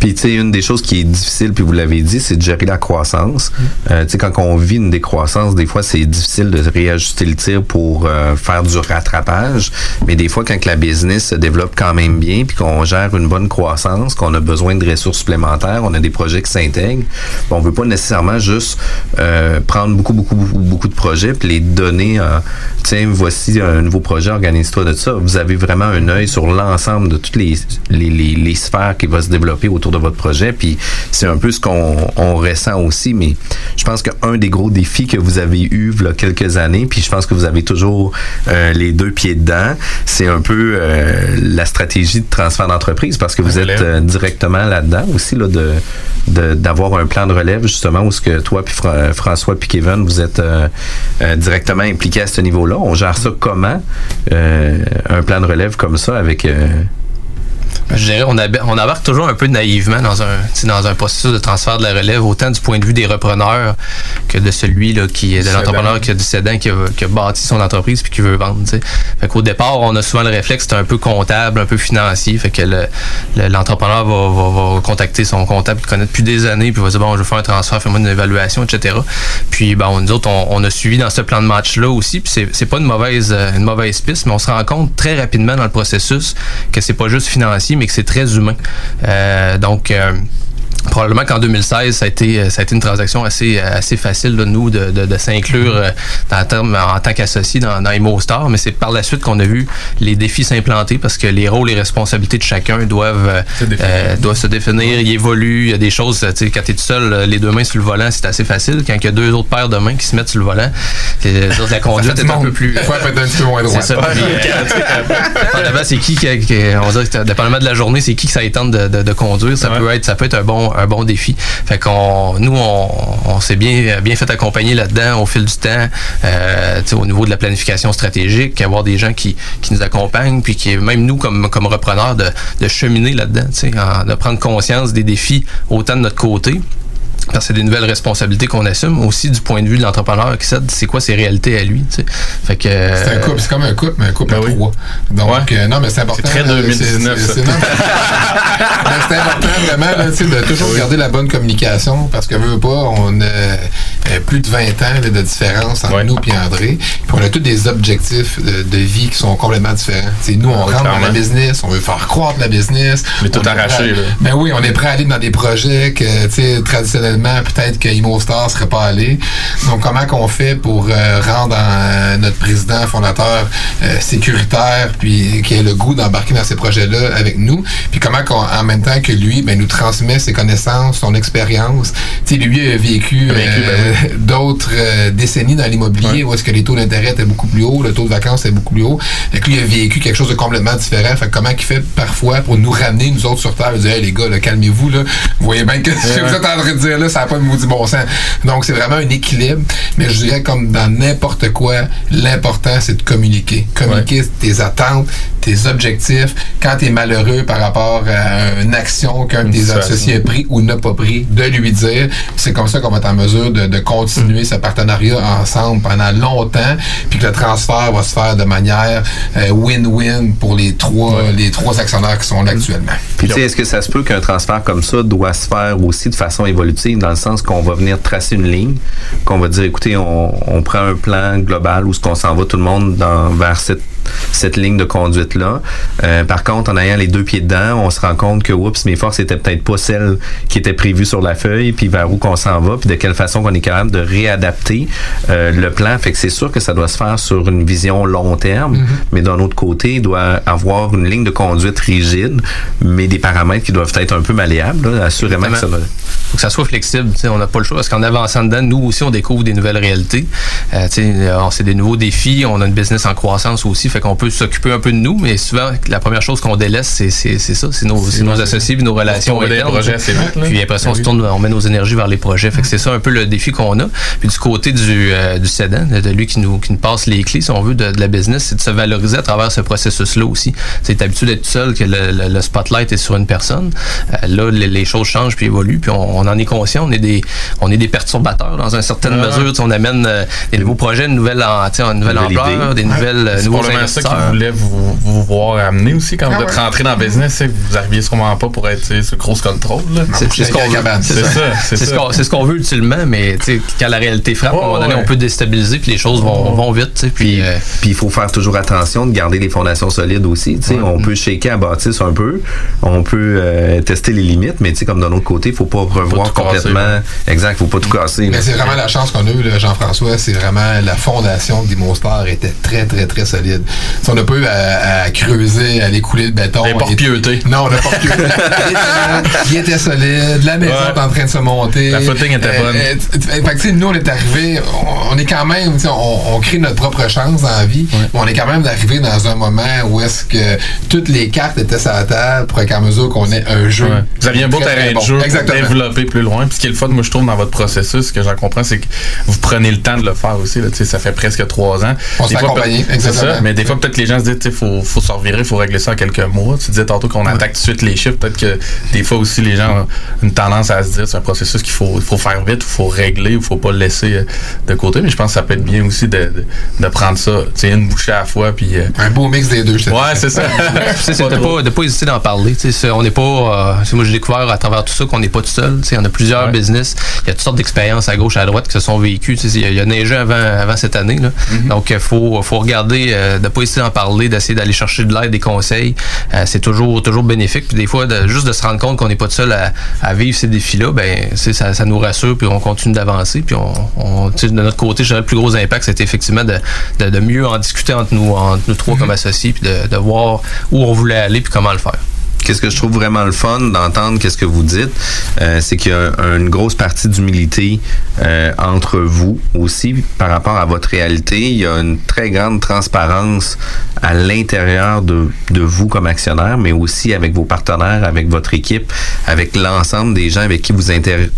Puis, tu sais, une des choses qui est difficile, puis vous l'avez dit, c'est de gérer la croissance. Euh, tu sais, quand on vit une décroissance, des fois, c'est difficile de réajuster le tir pour euh, faire du rattrapage. Mais des fois, quand la business se développe quand même bien, puis qu'on gère une bonne croissance, qu'on a besoin de ressources supplémentaires, on a des projets qui s'intègrent, on veut pas nécessairement juste euh, prendre beaucoup, beaucoup, beaucoup, beaucoup de projets puis les donner en, tiens, voici un nouveau projet, organise-toi de ça. Vous avez vraiment un œil sur l'ensemble de toutes les, les, les, les sphères qui vont se développer autour de votre projet. Puis c'est un peu ce qu'on on ressent aussi. Mais je pense qu'un des gros défis que vous avez eu il y a quelques années, puis je pense que vous avez toujours euh, les deux pieds dedans, c'est un peu euh, la stratégie de transfert d'entreprise parce que vous êtes euh, directement là-dedans aussi là, de d'avoir un plan de relève justement où ce que toi puis François puis Kevin vous êtes directement impliqués à ce niveau-là. On gère ça comment un plan de relève comme ça avec je dirais, on, on embarque toujours un peu naïvement dans un, dans un processus de transfert de la relève, autant du point de vue des repreneurs que de celui là, qui est de l'entrepreneur qui a du qui a, bâti son entreprise puis qui veut vendre. T'sais. Fait qu'au départ, on a souvent le réflexe, c'est un peu comptable, un peu financier. Fait que l'entrepreneur va, va, contacter son comptable qui connaît depuis des années, puis va dire bon, je vais faire un transfert, fais-moi une évaluation, etc. Puis bon, nous autres, on, a suivi dans ce plan de match-là aussi, puis c'est, c'est pas une mauvaise, une mauvaise piste, mais on se rend compte très rapidement dans le processus que c'est pas juste financier, mais que c'est très humain. Euh, donc, euh, probablement qu'en 2016, ça a été, euh, ça a été une transaction assez, euh, assez facile de nous de, de, de s'inclure euh, en tant qu'associé dans, dans EmoStar, mais c'est par la suite qu'on a vu les défis s'implanter parce que les rôles et responsabilités de chacun doivent, euh, doivent se définir, ils évoluent. Il y a des choses, tu sais, quand tu es tout seul, les deux mains sur le volant, c'est assez facile. Quand il y a deux autres paires de mains qui se mettent sur le volant, la conduite est un peu plus. Ouais, peut-être un petit peu moins droit. C'est ça. c'est qui, qui, on dirait que dépendamment de la journée, c'est qui que ça tente de, de, de conduire. Ça peut être, ça peut être un bon un bon défi. Fait qu'on, nous, on, s'est bien, bien fait accompagner là-dedans au fil du temps, euh, au niveau de la planification stratégique, avoir des gens qui, qui nous accompagnent, puis qui, même nous, comme, comme repreneurs, de, de cheminer là-dedans, de prendre conscience des défis autant de notre côté, parce que c'est des nouvelles responsabilités qu'on assume aussi du point de vue de l'entrepreneur qui sait c'est quoi ses réalités à lui fait que c'est un couple c'est comme un couple mais un couple à ben trois. Donc euh, non mais c'est important c'est très 2019 c'est important vraiment là, de toujours garder la bonne communication parce que veut pas on a euh, plus de 20 ans de différence entre nous et André. Puis on a tous des objectifs de, vie qui sont complètement différents. T'sais, nous on rentre dans la business on veut faire croître la business. Mais tout arraché mais ben oui on est prêt à aller dans des projets que tu sais peut-être que ImoStar serait pas allé. Donc, comment qu'on fait pour euh, rendre euh, notre président fondateur euh, sécuritaire, puis qui ait le goût d'embarquer dans ces projets-là avec nous, puis comment en même temps que lui, ben, nous transmet ses connaissances, son expérience? Tu lui a vécu ben d'autres décennies dans l'immobilier où est-ce que les taux d'intérêt étaient beaucoup plus hauts, le taux de vacances était beaucoup plus haut. et lui, il a vécu quelque chose de complètement différent. Fait comment il fait parfois pour nous ramener, nous autres, sur Terre, et dire, hey, les gars, calmez-vous, là. Vous voyez bien que ce que vous êtes en train de dire ça n'a pas de maudit bon sens. Donc, c'est vraiment un équilibre. Mais je dirais, comme dans n'importe quoi, l'important, c'est de communiquer. Communiquer tes attentes, tes objectifs. Quand tu es malheureux par rapport à une action qu'un de tes associés a pris ou n'a pas pris, de lui dire. C'est comme ça qu'on va être en mesure de, continuer mm. ce partenariat ensemble pendant longtemps, puis que le transfert va se faire de manière euh, win-win pour les trois, les trois actionnaires qui sont là actuellement. Puis, tu sais, est-ce que ça se peut qu'un transfert comme ça doit se faire aussi de façon évolutive? Dans le sens qu'on va venir tracer une ligne, qu'on va dire, écoutez, on, prend un plan global où ce qu'on s'en va tout le monde dans, vers cette cette ligne de conduite-là. Euh, par contre, en ayant les deux pieds dedans, on se rend compte que, oups, mes forces étaient peut-être pas celles qui étaient prévues sur la feuille, puis vers où qu'on s'en va, puis de quelle façon qu'on est capable de réadapter euh, le plan. Fait que c'est sûr que ça doit se faire sur une vision long terme, Mm-hmm. mais d'un autre côté, il doit avoir une ligne de conduite rigide, mais des paramètres qui doivent être un peu malléables. là. Assurément que ça va. faut que ça soit flexible. On n'a pas le choix parce qu'en avançant dedans, nous aussi, on découvre des nouvelles réalités. Euh, euh, c'est des nouveaux défis. On a une business en croissance aussi, fait qu'on peut s'occuper un peu de nous, mais souvent, la première chose qu'on délaisse, c'est c'est- c'est ça, c'est nos, c'est nos associés, nos relations internes. projets. Puis après ça, on Ben se tourne, on met nos énergies vers les projets. Fait que c'est ça un peu le défi qu'on a. Puis du côté du, euh, du cédant, de lui qui nous, qui nous passe les clés, si on veut, de, de la business, c'est de se valoriser à travers ce processus-là aussi. C'est habitué d'être seul, que le, le- le spotlight est sur une personne. Euh, là, les, les choses changent puis évoluent, puis on, on en est conscient. On est des, on est des perturbateurs dans une certaine Ah. mesure. On amène euh, des nouveaux projets, une nouvelle, en- une nouvelle Nouvelle ampleur, idée. des nouvelles, euh, nouveaux probablement ça qu'ils voulaient vous, vous voir amener aussi quand Ah vous êtes ouais. rentré dans le business. c'est que Vous arriviez sûrement pas pour être tu sais, sur grosse contrôle. là. C'est c'est ce qu'on veut. C'est ça. C'est ce qu'on- c'est ce qu'on veut ultimement, mais tu sais, quand la réalité frappe, à un moment donné, ouais. on peut déstabiliser, puis les choses vont, vont vite. tu sais, Puis, euh, Puis il faut faire toujours attention de garder les fondations solides aussi. tu sais. On peut shaker à bâtisse un peu, on peut euh, tester les limites, mais tu sais, comme d'un autre côté, il faut pas revoir complètement. exact, faut pas tout casser. Mais c'est vraiment la chance qu'on a eue, Jean-François. C'est vraiment la fondation d'Imostar était très, très, très solide. Si on n'a pas eu à, à creuser, à aller couler le béton. Et pas pieuté. Non, on n'a pas pieuté. il était solide. La maison Ouais. est en train de se monter. La footing était bonne. euh, t- t- fait que, nous, on est arrivé, on, on est quand même, on, on crée notre propre chance dans la vie, mais on est quand même arrivé dans un moment où est-ce que toutes les cartes étaient sur la table pour qu'à mesure qu'on ait un jeu. Ouais. Vous aviez un beau terrain de bon. jeu pour Exactement. développer plus loin. Puis ce qui est le fun, moi, je trouve, dans votre processus, ce que j'en comprends, c'est que vous prenez le temps de le faire aussi. Là, ça fait presque trois ans. On s'est accompagné, exactement. ça, mais des fois, peut-être que les gens se disent, il faut, faut se revirer, il faut régler ça en quelques mois. Tu disais tantôt qu'on attaque tout de suite les chiffres. Peut-être que des fois aussi, les gens ont une tendance à se dire, c'est un processus qu'il faut, il faut faire vite, il faut régler, il faut pas le laisser euh, de côté. Mais je pense que ça peut être bien aussi de, de, de prendre ça, tu sais, une bouchée à la fois. Puis, euh, Un beau mix des deux, je te Ouais, c'est ça. Tu sais, c'est de pas, de pas hésiter d'en parler. Tu sais, c'est- on n'est pas. euh, c'est moi, j'ai découvert à travers tout ça qu'on n'est pas tout seul. Tu sais, on a plusieurs business. Il y a toutes sortes d'expériences à gauche, à droite qui se sont vécues. Tu sais, Il y, a- il y a neigé avant, avant cette année. Là. Donc, il faut, faut regarder, euh, de pas hésiter d'en parler, d'essayer d'aller chercher de l'aide, des conseils. Euh, c'est toujours, toujours bénéfique. Puis des fois, de- juste de se rendre compte qu'on n'est pas tout seul à, à vivre ces défis-là, ben, ça, ça nous rassure. Puis on continue d'avancer. Puis on, de notre côté, je le plus gros impact, c'était effectivement de, de, de mieux en discuter entre nous, entre nous trois comme associés, puis de, de voir où on voulait aller, puis comment le faire. Qu'est-ce que je trouve vraiment le fun d'entendre qu'est-ce que vous dites, euh, c'est qu'il y a un- une grosse partie d'humilité euh, entre vous aussi par rapport à votre réalité. Il y a une très grande transparence à l'intérieur de, de vous comme actionnaire, mais aussi avec vos partenaires, avec votre équipe, avec l'ensemble des gens avec qui vous inter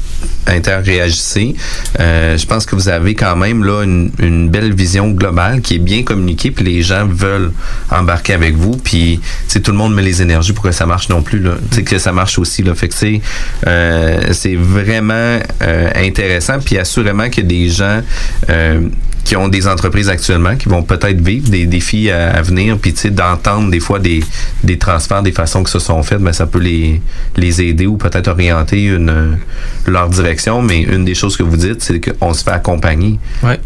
interréagissez. Euh, je pense que vous avez quand même là une, belle vision globale qui est bien communiquée, puis les gens veulent embarquer avec vous, puis tout le monde met les énergies pour que ça marche non plus là, que ça marche aussi là. Fait que c'est euh, vraiment euh, intéressant, puis assurément a des gens euh, qui ont des entreprises actuellement qui vont peut-être vivre des défis à, venir, puis tu d'entendre des fois des, des transferts, des façons que se sont faites, mais ça peut les les aider ou peut-être orienter une leur direction. Mais une des choses que vous dites, c'est qu'on se fait accompagner. Ouais.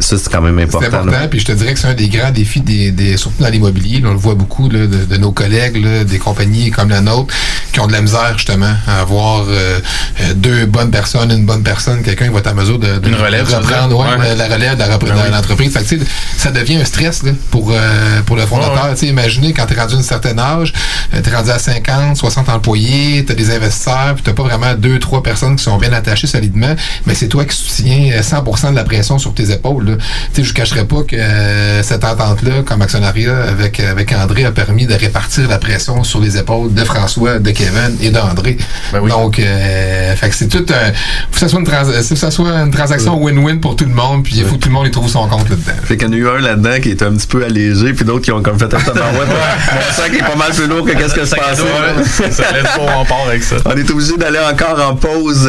Ça, c'est quand même C'est important. important, là. puis je te dirais que c'est un des grands défis, des, des- surtout dans l'immobilier. On le voit beaucoup là, de, de nos collègues, là, des compagnies comme la nôtre, qui ont de la misère justement à avoir euh, euh, deux bonnes personnes, une bonne personne, quelqu'un qui va être à mesure de, Une relève, reprendre dire? ouais, Ouais. la relève de la Ben de l'entreprise. Fait que, ça devient un stress là, pour, euh, pour le fondateur. Imaginez quand tu es rendu à un certain âge, tu es rendu à 50, 60 employés, tu as des investisseurs, puis tu pas vraiment deux, trois personnes qui sont bien attachées solidement, mais c'est toi qui soutiens euh, 100% de la pression sur tes épaules. Sais, je ne cacherai pas que euh, cette entente-là, comme actionnariat avec, avec André, a permis de répartir la pression sur les épaules de François, de Kevin et d'André. Donc, euh, fait que c'est tout un. faut que ça soit une, trans- faut que ça soit une transaction win-win pour tout le monde, puis il faut que tout le monde y trouve son compte là-dedans. Fait qu'il y en a eu un là-dedans qui est un petit peu allégé, puis d'autres qui ont comme fait un tabarouette. Mon sac est pas mal plus lourd que qu'est-ce que je pensais. Ouais, ça laisse pas, on part avec ça. On est obligé d'aller encore en pause.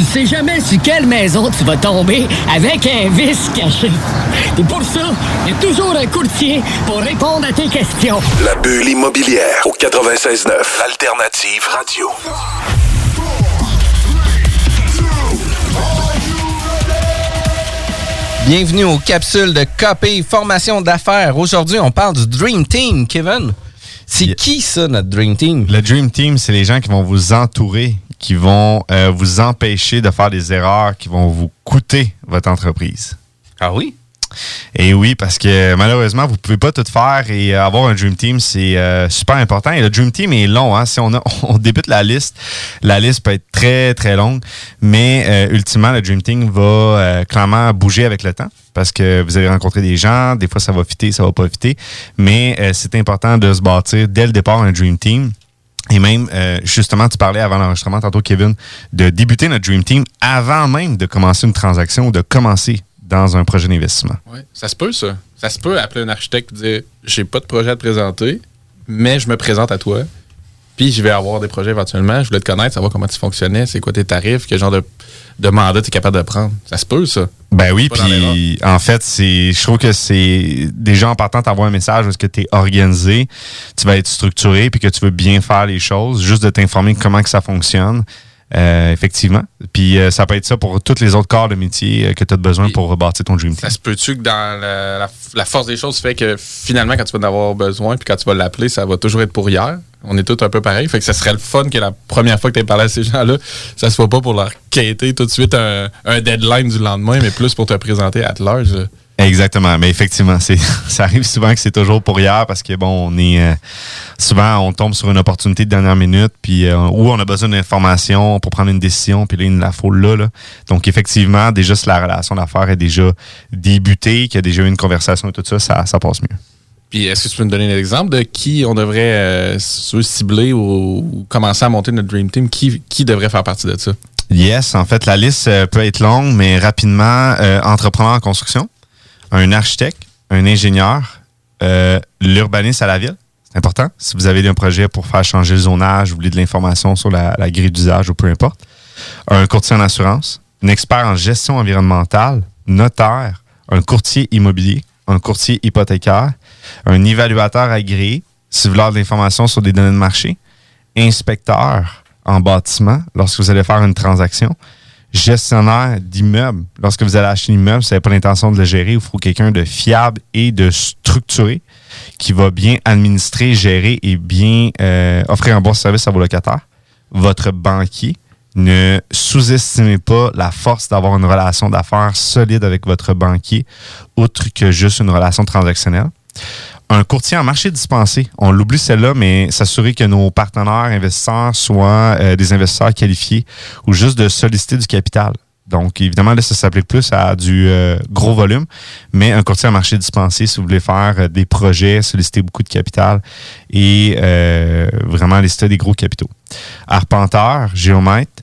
Tu sais jamais sur quelle maison tu vas tomber avec un vice caché. Et pour ça, il y a toujours un courtier pour répondre à tes questions. La bulle immobilière au 96.9. Alternative Radio. Bienvenue aux capsules de KP Formation d'affaires. Aujourd'hui, on parle du Dream Team, Kevin. C'est qui ça, notre Dream Team? Le Dream Team, c'est les gens qui vont vous entourer, qui vont euh, vous empêcher de faire des erreurs qui vont vous coûter votre entreprise. Ah oui? Et oui, parce que malheureusement, vous pouvez pas tout faire et euh, avoir un Dream Team, c'est euh, super important. Et le Dream Team est long. Hein? Si on, a- on débute la liste, la liste peut être très, très longue. Mais euh, ultimement, le Dream Team va euh, clairement bouger avec le temps parce que vous allez rencontrer des gens. Des fois, ça va fitter, ça va pas fitter. Mais euh, c'est important de se bâtir dès le départ un Dream Team. Et même, euh, justement, tu parlais avant l'enregistrement tantôt, Kevin, de débuter notre Dream Team avant même de commencer une transaction ou de commencer dans un projet d'investissement. Ouais, ça se peut, ça. Ça se peut appeler un architecte et dire j'ai pas de projet à te présenter, mais je me présente à toi. Puis je vais avoir des projets éventuellement. Je voulais te connaître, savoir comment tu fonctionnais, c'est quoi tes tarifs, quel genre de, de mandat tu es capable de prendre. Ça se peut, ça. Ben oui, puis en fait, c'est, je trouve que c'est déjà en partant t'envoies un message parce que tu es organisé, tu vas être structuré, puis que tu veux bien faire les choses, juste de t'informer comment que ça fonctionne. Euh, effectivement. Puis euh, ça peut être ça pour tous les autres corps de métier euh, que tu as besoin pour rebâtir ton dream team. Ça se peut-tu que dans la, la- la force des choses fait que finalement, quand tu vas en avoir besoin, puis quand tu vas l'appeler, ça va toujours être pour hier? On est tous un peu pareil. Fait que ça serait le fun que la première fois que tu parlé à ces gens-là, ça soit pas pour leur quêter tout de suite un, deadline du lendemain, mais plus pour te présenter à large. Exactement, mais effectivement, c'est ça arrive souvent que c'est toujours pour hier parce que bon, on est euh, souvent on tombe sur une opportunité de dernière minute puis euh, où on a besoin d'informations pour prendre une décision puis là il la faut là, là. Donc effectivement, déjà si la relation d'affaires est déjà débutée, qu'il y a déjà eu une conversation et tout ça, ça, ça passe mieux. Puis est-ce que tu peux nous donner un exemple de qui on devrait euh, cibler ou, commencer à monter notre Dream Team? Qui, qui devrait faire partie de ça? Yes, en fait, la liste euh, peut être longue, mais rapidement, euh, entrepreneur en construction, un architecte, un ingénieur, euh, l'urbaniste à la ville. C'est important. Si vous avez un projet pour faire changer le zonage, vous voulez de l'information sur la grille d'usage ou peu importe. Un courtier en assurance, un expert en gestion environnementale, notaire, un courtier immobilier, un courtier hypothécaire, un évaluateur agréé, si vous voulez de l'information sur des données de marché, inspecteur en bâtiment lorsque vous allez faire une transaction, gestionnaire d'immeuble lorsque vous allez acheter un immeuble, vous n'avez pas l'intention de le gérer, il faut quelqu'un de fiable et de structuré qui va bien administrer, gérer et bien euh, offrir un bon service à vos locataires. Votre banquier, ne sous-estimez pas la force d'avoir une relation d'affaires solide avec votre banquier, outre que juste une relation transactionnelle. Un courtier en marché dispensé, on l'oublie celle-là, mais s'assurer que nos partenaires investisseurs soient euh, des investisseurs qualifiés ou juste de solliciter du capital. Donc, évidemment, là, ça s'applique plus à du euh, gros volume, mais un courtier en marché dispensé, si vous voulez faire euh, des projets, solliciter beaucoup de capital et vraiment lister des gros capitaux. Arpenteur, géomètre,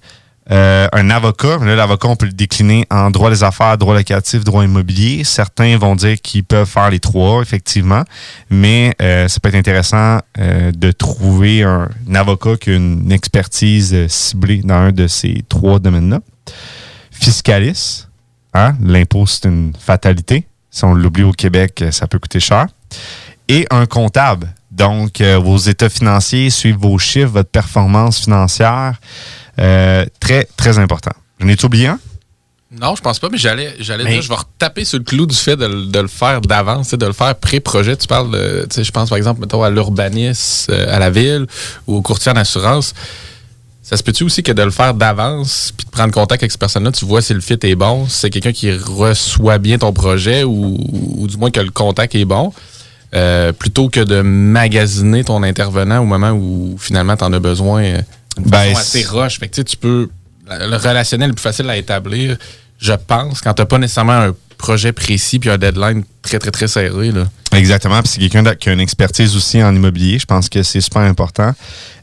euh, un avocat, l'avocat, on peut le décliner en droit des affaires, droit locatif, droit immobilier. Certains vont dire qu'ils peuvent faire les trois, effectivement, mais euh, ça peut être intéressant euh, de trouver un, un avocat qui a une expertise euh, ciblée dans un de ces trois domaines-là. Fiscaliste, hein? l'impôt, c'est une fatalité. Si on l'oublie au Québec, euh, ça peut coûter cher. Et un comptable. Donc, vos états financiers, suivre vos chiffres, votre performance financière. Euh, très, très important. J'en ai-tu oublié un? Non, je pense pas, mais j'allais, j'allais Mais- dire, je vais retaper sur le clou du fait de, le- de le faire d'avance, de le faire pré-projet. Tu parles, de, je pense par exemple, mettons, à l'urbanisme, euh, à la ville ou au courtier en assurance. Ça se peut-tu aussi que de le faire d'avance, puis de prendre contact avec cette personne-là, tu vois si le fit est bon, si c'est quelqu'un qui reçoit bien ton projet ou, ou du moins que le contact est bon, euh, plutôt que de magasiner ton intervenant au moment où finalement tu en as besoin euh, d'une Ben, façon assez roche. Fait que tu sais, tu peux. Le relationnel est plus facile à établir, je pense, quand tu n'as pas nécessairement un projet précis puis un deadline très, très, très serré. Là. Exactement. Puis c'est quelqu'un qui a une expertise aussi en immobilier. Je pense que c'est super important.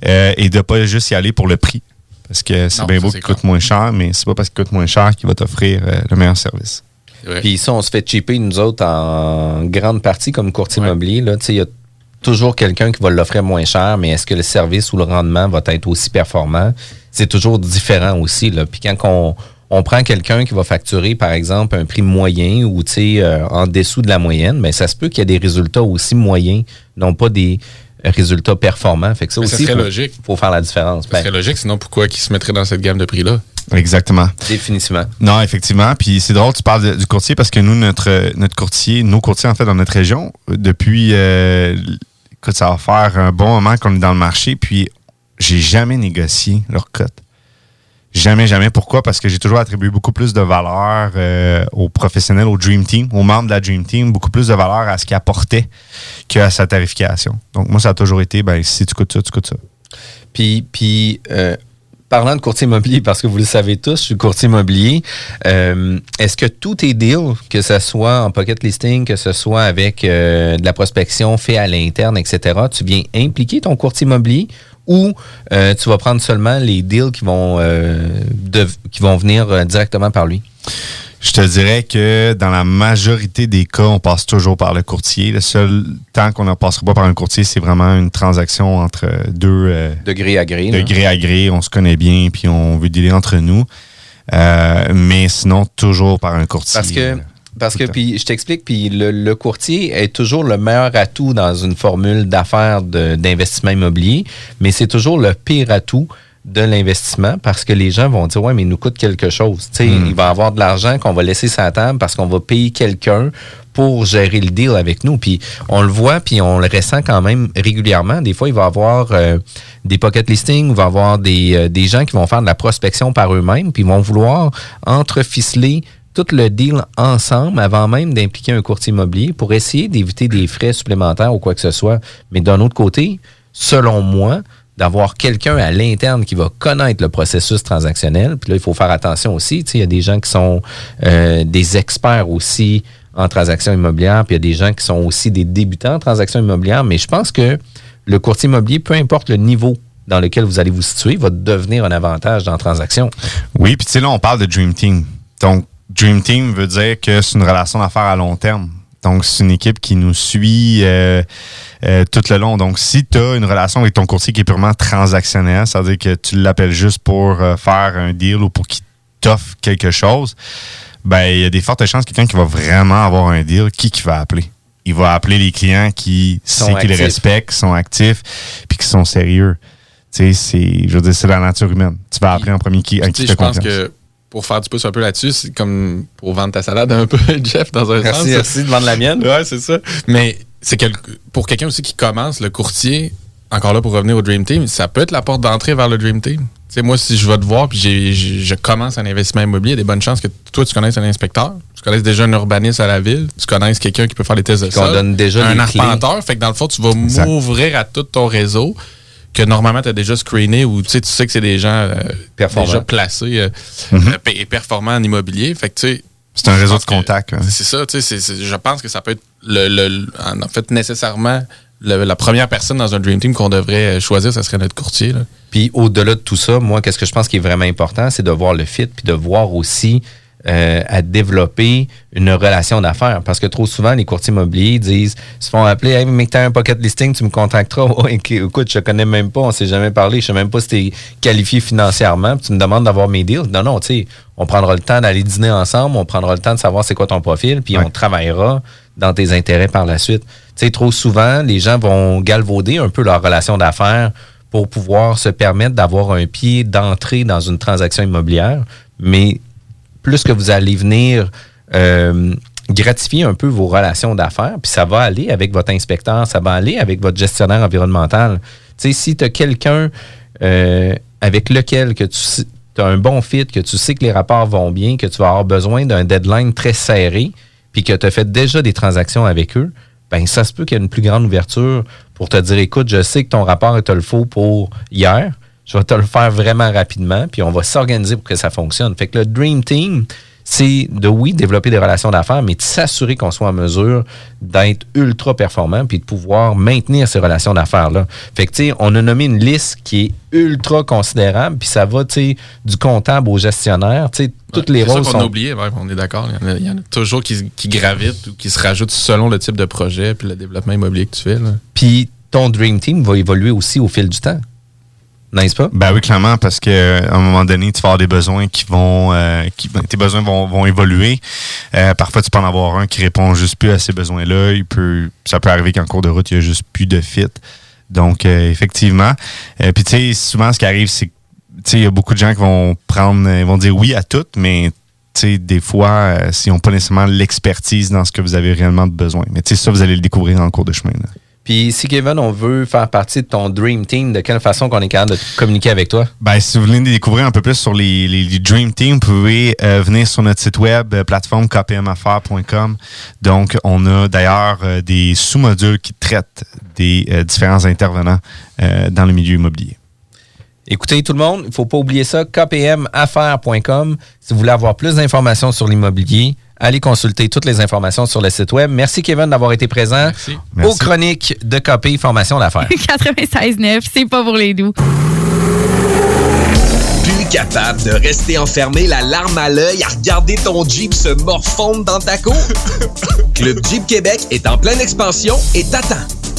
Euh, et de pas juste y aller pour le prix. Parce que c'est bien beau qu'il coûte moins cher, mais c'est pas parce qu'il coûte moins cher qu'il va t'offrir euh, le meilleur service. Puis ça, on se fait cheaper, nous autres, en grande partie comme courtier immobilier. là. Tu sais, Il y a toujours quelqu'un qui va l'offrir moins cher, mais est-ce que le service ou le rendement va être aussi performant? C'est toujours différent aussi. Là. Puis quand on, on prend quelqu'un qui va facturer, par exemple, un prix moyen ou tu sais, euh, en dessous de la moyenne, mais ça se peut qu'il y ait des résultats aussi moyens, non pas des résultats performants. Fait que ça Mais ça aussi, serait faut, logique. faut faire la différence. Ça Ben, serait logique, sinon pourquoi qu'ils se mettraient dans cette gamme de prix-là? Exactement. Définitivement. Non, effectivement. Puis c'est drôle, tu parles de- du courtier parce que nous, notre, notre courtier, nos courtiers, en fait, dans notre région, depuis, euh, écoute, ça va faire un bon moment qu'on est dans le marché, puis j'ai jamais négocié leur cote. Jamais, jamais. Pourquoi? Parce que j'ai toujours attribué beaucoup plus de valeur euh, aux professionnels, au Dream Team, aux membres de la Dream Team, beaucoup plus de valeur à ce qu'ils apportaient qu'à sa tarification. Donc, moi, ça a toujours été, ben, si tu coûtes ça, tu coûtes ça. Puis, puis euh, parlant de courtier immobilier, parce que vous le savez tous, je suis courtier immobilier, euh, est-ce que tous tes deals, que ce soit en pocket listing, que ce soit avec euh, de la prospection fait à l'interne, etc., tu viens impliquer ton courtier immobilier ou euh, tu vas prendre seulement les deals qui vont, venir directement par lui? Je te dirais que dans la majorité des cas, on passe toujours par le courtier. Le seul temps qu'on ne passera pas par un courtier, c'est vraiment une transaction entre deux. euh, De gré à gré. de gré à gré. On se connaît bien, puis on veut dealer entre nous. Euh, mais sinon, toujours par un courtier. Parce que, parce que puis je t'explique, puis le, le courtier est toujours le meilleur atout dans une formule d'affaires d'investissement immobilier, mais c'est toujours le pire atout de l'investissement parce que les gens vont dire ouais mais il nous coûte quelque chose tu sais Mm. il va avoir de l'argent qu'on va laisser sur la table parce qu'on va payer quelqu'un pour gérer le deal avec nous puis on le voit puis on le ressent quand même régulièrement des fois il va avoir euh, des pocket listings il va avoir des, euh, des gens qui vont faire de la prospection par eux-mêmes puis ils vont vouloir entreficeler tout le deal ensemble avant même d'impliquer un courtier immobilier pour essayer d'éviter des frais supplémentaires ou quoi que ce soit. Mais d'un autre côté, selon moi, d'avoir quelqu'un à l'interne qui va connaître le processus transactionnel, puis là, il faut faire attention aussi, il y a des gens qui sont euh, des experts aussi en transaction immobilière, puis il y a des gens qui sont aussi des débutants en transaction immobilière, mais je pense que le courtier immobilier, peu importe le niveau dans lequel vous allez vous situer, va devenir un avantage dans la transaction. Oui, puis tu sais, là, on parle de Dream Team. Donc, Dream Team veut dire que c'est une relation d'affaires à long terme. Donc, c'est une équipe qui nous suit euh, euh, tout le long. Donc, si tu as une relation avec ton courtier qui est purement transactionnelle, c'est-à-dire que tu l'appelles juste pour euh, faire un deal ou pour qu'il t'offre quelque chose, ben il y a des fortes chances que quelqu'un qui va vraiment avoir un deal, qui qui va appeler? Il va appeler les clients qui sait qu'ils respectent, qui sont actifs, puis qui sont sérieux. Tu sais, c'est, je veux dire, c'est la nature humaine. Tu vas appeler en premier qui, à qui sais, tu je fais pense confiance. que pour faire du pouce un peu là-dessus, c'est comme pour vendre ta salade un peu, Jeff, dans un Merci, sens. merci de vendre la mienne. Ouais, c'est ça. Mais c'est quel- pour quelqu'un aussi qui commence, le courtier, encore là pour revenir au Dream Team, ça peut être la porte d'entrée vers le Dream Team. Tu sais, moi, si je vais te voir puis je commence un investissement immobilier, il y a des bonnes chances que toi, tu connaisses un inspecteur, tu connaisses déjà un urbaniste à la ville, tu connaisses quelqu'un qui peut faire les tests de sol, donne déjà un clés. arpenteur. Fait que dans le fond, tu vas m'ouvrir à tout ton réseau que normalement tu as déjà screené ou tu sais, tu sais que c'est des gens euh, déjà placés euh, Mhm. euh, et performants en immobilier. Fait que tu sais, C'est un réseau de contacts. hein. c'est ça, tu sais, je pense que ça peut être le, le- en fait nécessairement le- la première personne dans un Dream Team qu'on devrait choisir, ça serait notre courtier. là. Puis au-delà de tout ça, moi, qu'est-ce que je pense qui est vraiment important, c'est de voir le fit, puis de voir aussi euh, à développer une relation d'affaires. Parce que trop souvent, les courtiers immobiliers disent, ils se font appeler, hey, mais que tu as un pocket listing, tu me contacteras. Éc- écoute, je connais même pas, on s'est jamais parlé, je sais même pas si tu es qualifié financièrement, puis tu me demandes d'avoir mes deals. Non, non, tu sais, on prendra le temps d'aller dîner ensemble, on prendra le temps de savoir c'est quoi ton profil, puis on travaillera dans tes intérêts par la suite. Tu sais, trop souvent, les gens vont galvauder un peu leur relation d'affaires pour pouvoir se permettre d'avoir un pied d'entrée dans une transaction immobilière, mais plus que vous allez venir euh, gratifier un peu vos relations d'affaires, puis ça va aller avec votre inspecteur, ça va aller avec votre gestionnaire environnemental. Tu sais, si tu as quelqu'un euh, avec lequel que tu as un bon fit, que tu sais que les rapports vont bien, que tu vas avoir besoin d'un deadline très serré, puis que tu as fait déjà des transactions avec eux, ben ça se peut qu'il y ait une plus grande ouverture pour te dire écoute, je sais que ton rapport te le faut pour hier, je vais te le faire vraiment rapidement, puis on va s'organiser pour que ça fonctionne. Fait que le Dream Team, c'est de oui, développer des relations d'affaires, mais de s'assurer qu'on soit en mesure d'être ultra performant puis de pouvoir maintenir ces relations d'affaires-là. Fait que, tu sais, on a nommé une liste qui est ultra considérable, puis ça va, tu sais, du comptable au gestionnaire, tu sais, toutes les C'est ça rôles qu'on sont a oublié, ouais, on est d'accord. Il y en a- il y, en a toujours qui, qui gravitent ou qui se rajoutent selon le type de projet puis le développement immobilier que tu fais. là. Puis ton Dream Team va évoluer aussi au fil du temps. N'est-ce pas? Ben oui, clairement, parce que à un moment donné, tu vas avoir des besoins qui vont, euh, qui, ben, tes besoins vont, vont évoluer. Euh, parfois, tu peux en avoir un qui répond juste plus à ces besoins-là. Il peut, ça peut arriver qu'en cours de route, il y a juste plus de fit. Donc, euh, effectivement. Euh, Puis, tu sais, souvent, ce qui arrive, c'est que, tu sais, il y a beaucoup de gens qui vont prendre, euh, vont dire oui à tout, mais tu sais, des fois, euh, s'ils n'ont pas nécessairement l'expertise dans ce que vous avez réellement besoin. Mais tu sais, ça, vous allez le découvrir en cours de chemin. Puis si Kevin, on veut faire partie de ton Dream Team, de quelle façon qu'on est capable de communiquer avec toi? Ben, si vous voulez découvrir un peu plus sur les, les- les Dream Team, vous pouvez euh, venir sur notre site web, euh, plateforme kpmaffaires.com. Donc, on a d'ailleurs euh, des sous-modules qui traitent des différents intervenants dans le milieu immobilier. Écoutez, tout le monde, il ne faut pas oublier ça, kpmaffaires.com. Si vous voulez avoir plus d'informations sur l'immobilier, allez consulter toutes les informations sur le site web. Merci, Kevin, d'avoir été présent aux Merci. chroniques de KP Formation d'affaires. 96.9, c'est pas pour les doux. Plus capable de rester enfermé la larme à l'œil à regarder ton Jeep se morfondre dans ta cour? Club Jeep Québec est en pleine expansion et t'attend.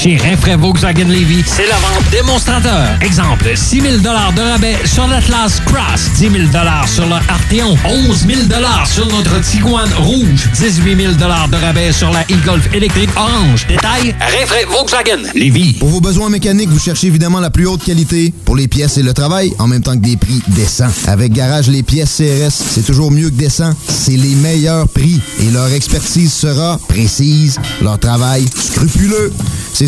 Chez Rinfraie Volkswagen Levy, c'est la vente démonstrateur. Exemple, 6 000 de rabais sur l'Atlas Cross, 10 000 sur le Arteon, 11 000 sur notre Tiguan Rouge, 18 000 de rabais sur la e-Golf électrique orange. Détail, Rinfraie Volkswagen Levy. Pour vos besoins mécaniques, vous cherchez évidemment la plus haute qualité pour les pièces et le travail, en même temps que des prix décents. Avec Garage Les Pièces CRS, c'est toujours mieux que décent. C'est les meilleurs prix et leur expertise sera précise, leur travail scrupuleux. C'est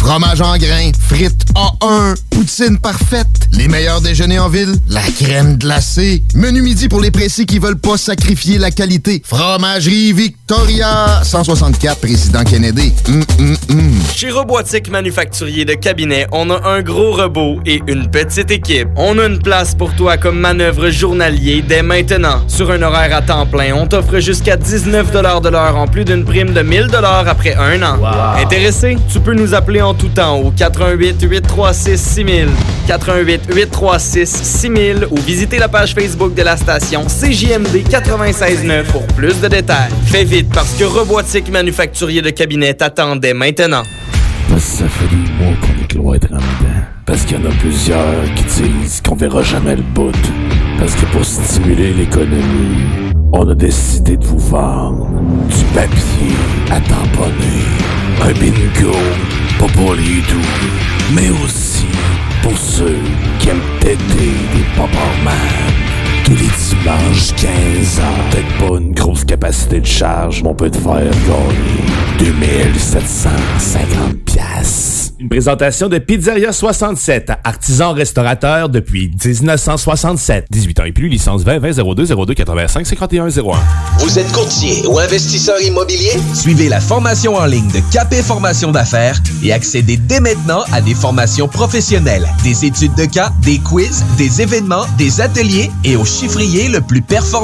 Fromage en grains. Frites A1. Poutine parfaite. Les meilleurs déjeuners en ville. La crème glacée. Menu midi pour les précis qui veulent pas sacrifier la qualité. Fromagerie Victoria. 164 Président Kennedy. Hum, hum, hum. Chez Robotique Manufacturier de Cabinet, on a un gros robot et une petite équipe. On a une place pour toi comme manœuvre journalier dès maintenant. Sur un horaire à temps plein, on t'offre jusqu'à 19 de l'heure en plus d'une prime de 1000 après un an. Intéressé? Tu peux nous appeler en tout temps au 88 836 6000, 88 836 6000 ou visiter la page Facebook de la station CJMD 96.9 pour plus de détails. Fais vite parce que Robotique Manufacturier de Cabinet t'attendait maintenant. Ça fait des mois qu'on est cloître en dedans. Parce qu'il y en a plusieurs qui disent qu'on verra jamais le bout. Parce que pour stimuler l'économie, on a décidé de vous vendre du papier à tamponner. Un bingo, pas pour les doux, mais aussi pour ceux qui aiment péter des pop Tous les dimanches, 15 ans. Peut-être pas une grosse capacité de charge, mais on peut te faire gagner 2750 piastres. Une présentation de Pizzeria 67, artisan restaurateur depuis 1967. 18 ans et plus, licence 20 20 02 02 85 51 01. Vous êtes courtier ou investisseur immobilier? Suivez la formation en ligne de Capé Formation d'affaires et accédez dès maintenant à des formations professionnelles, des études de cas, des quiz, des événements, des ateliers et au chiffrier le plus performant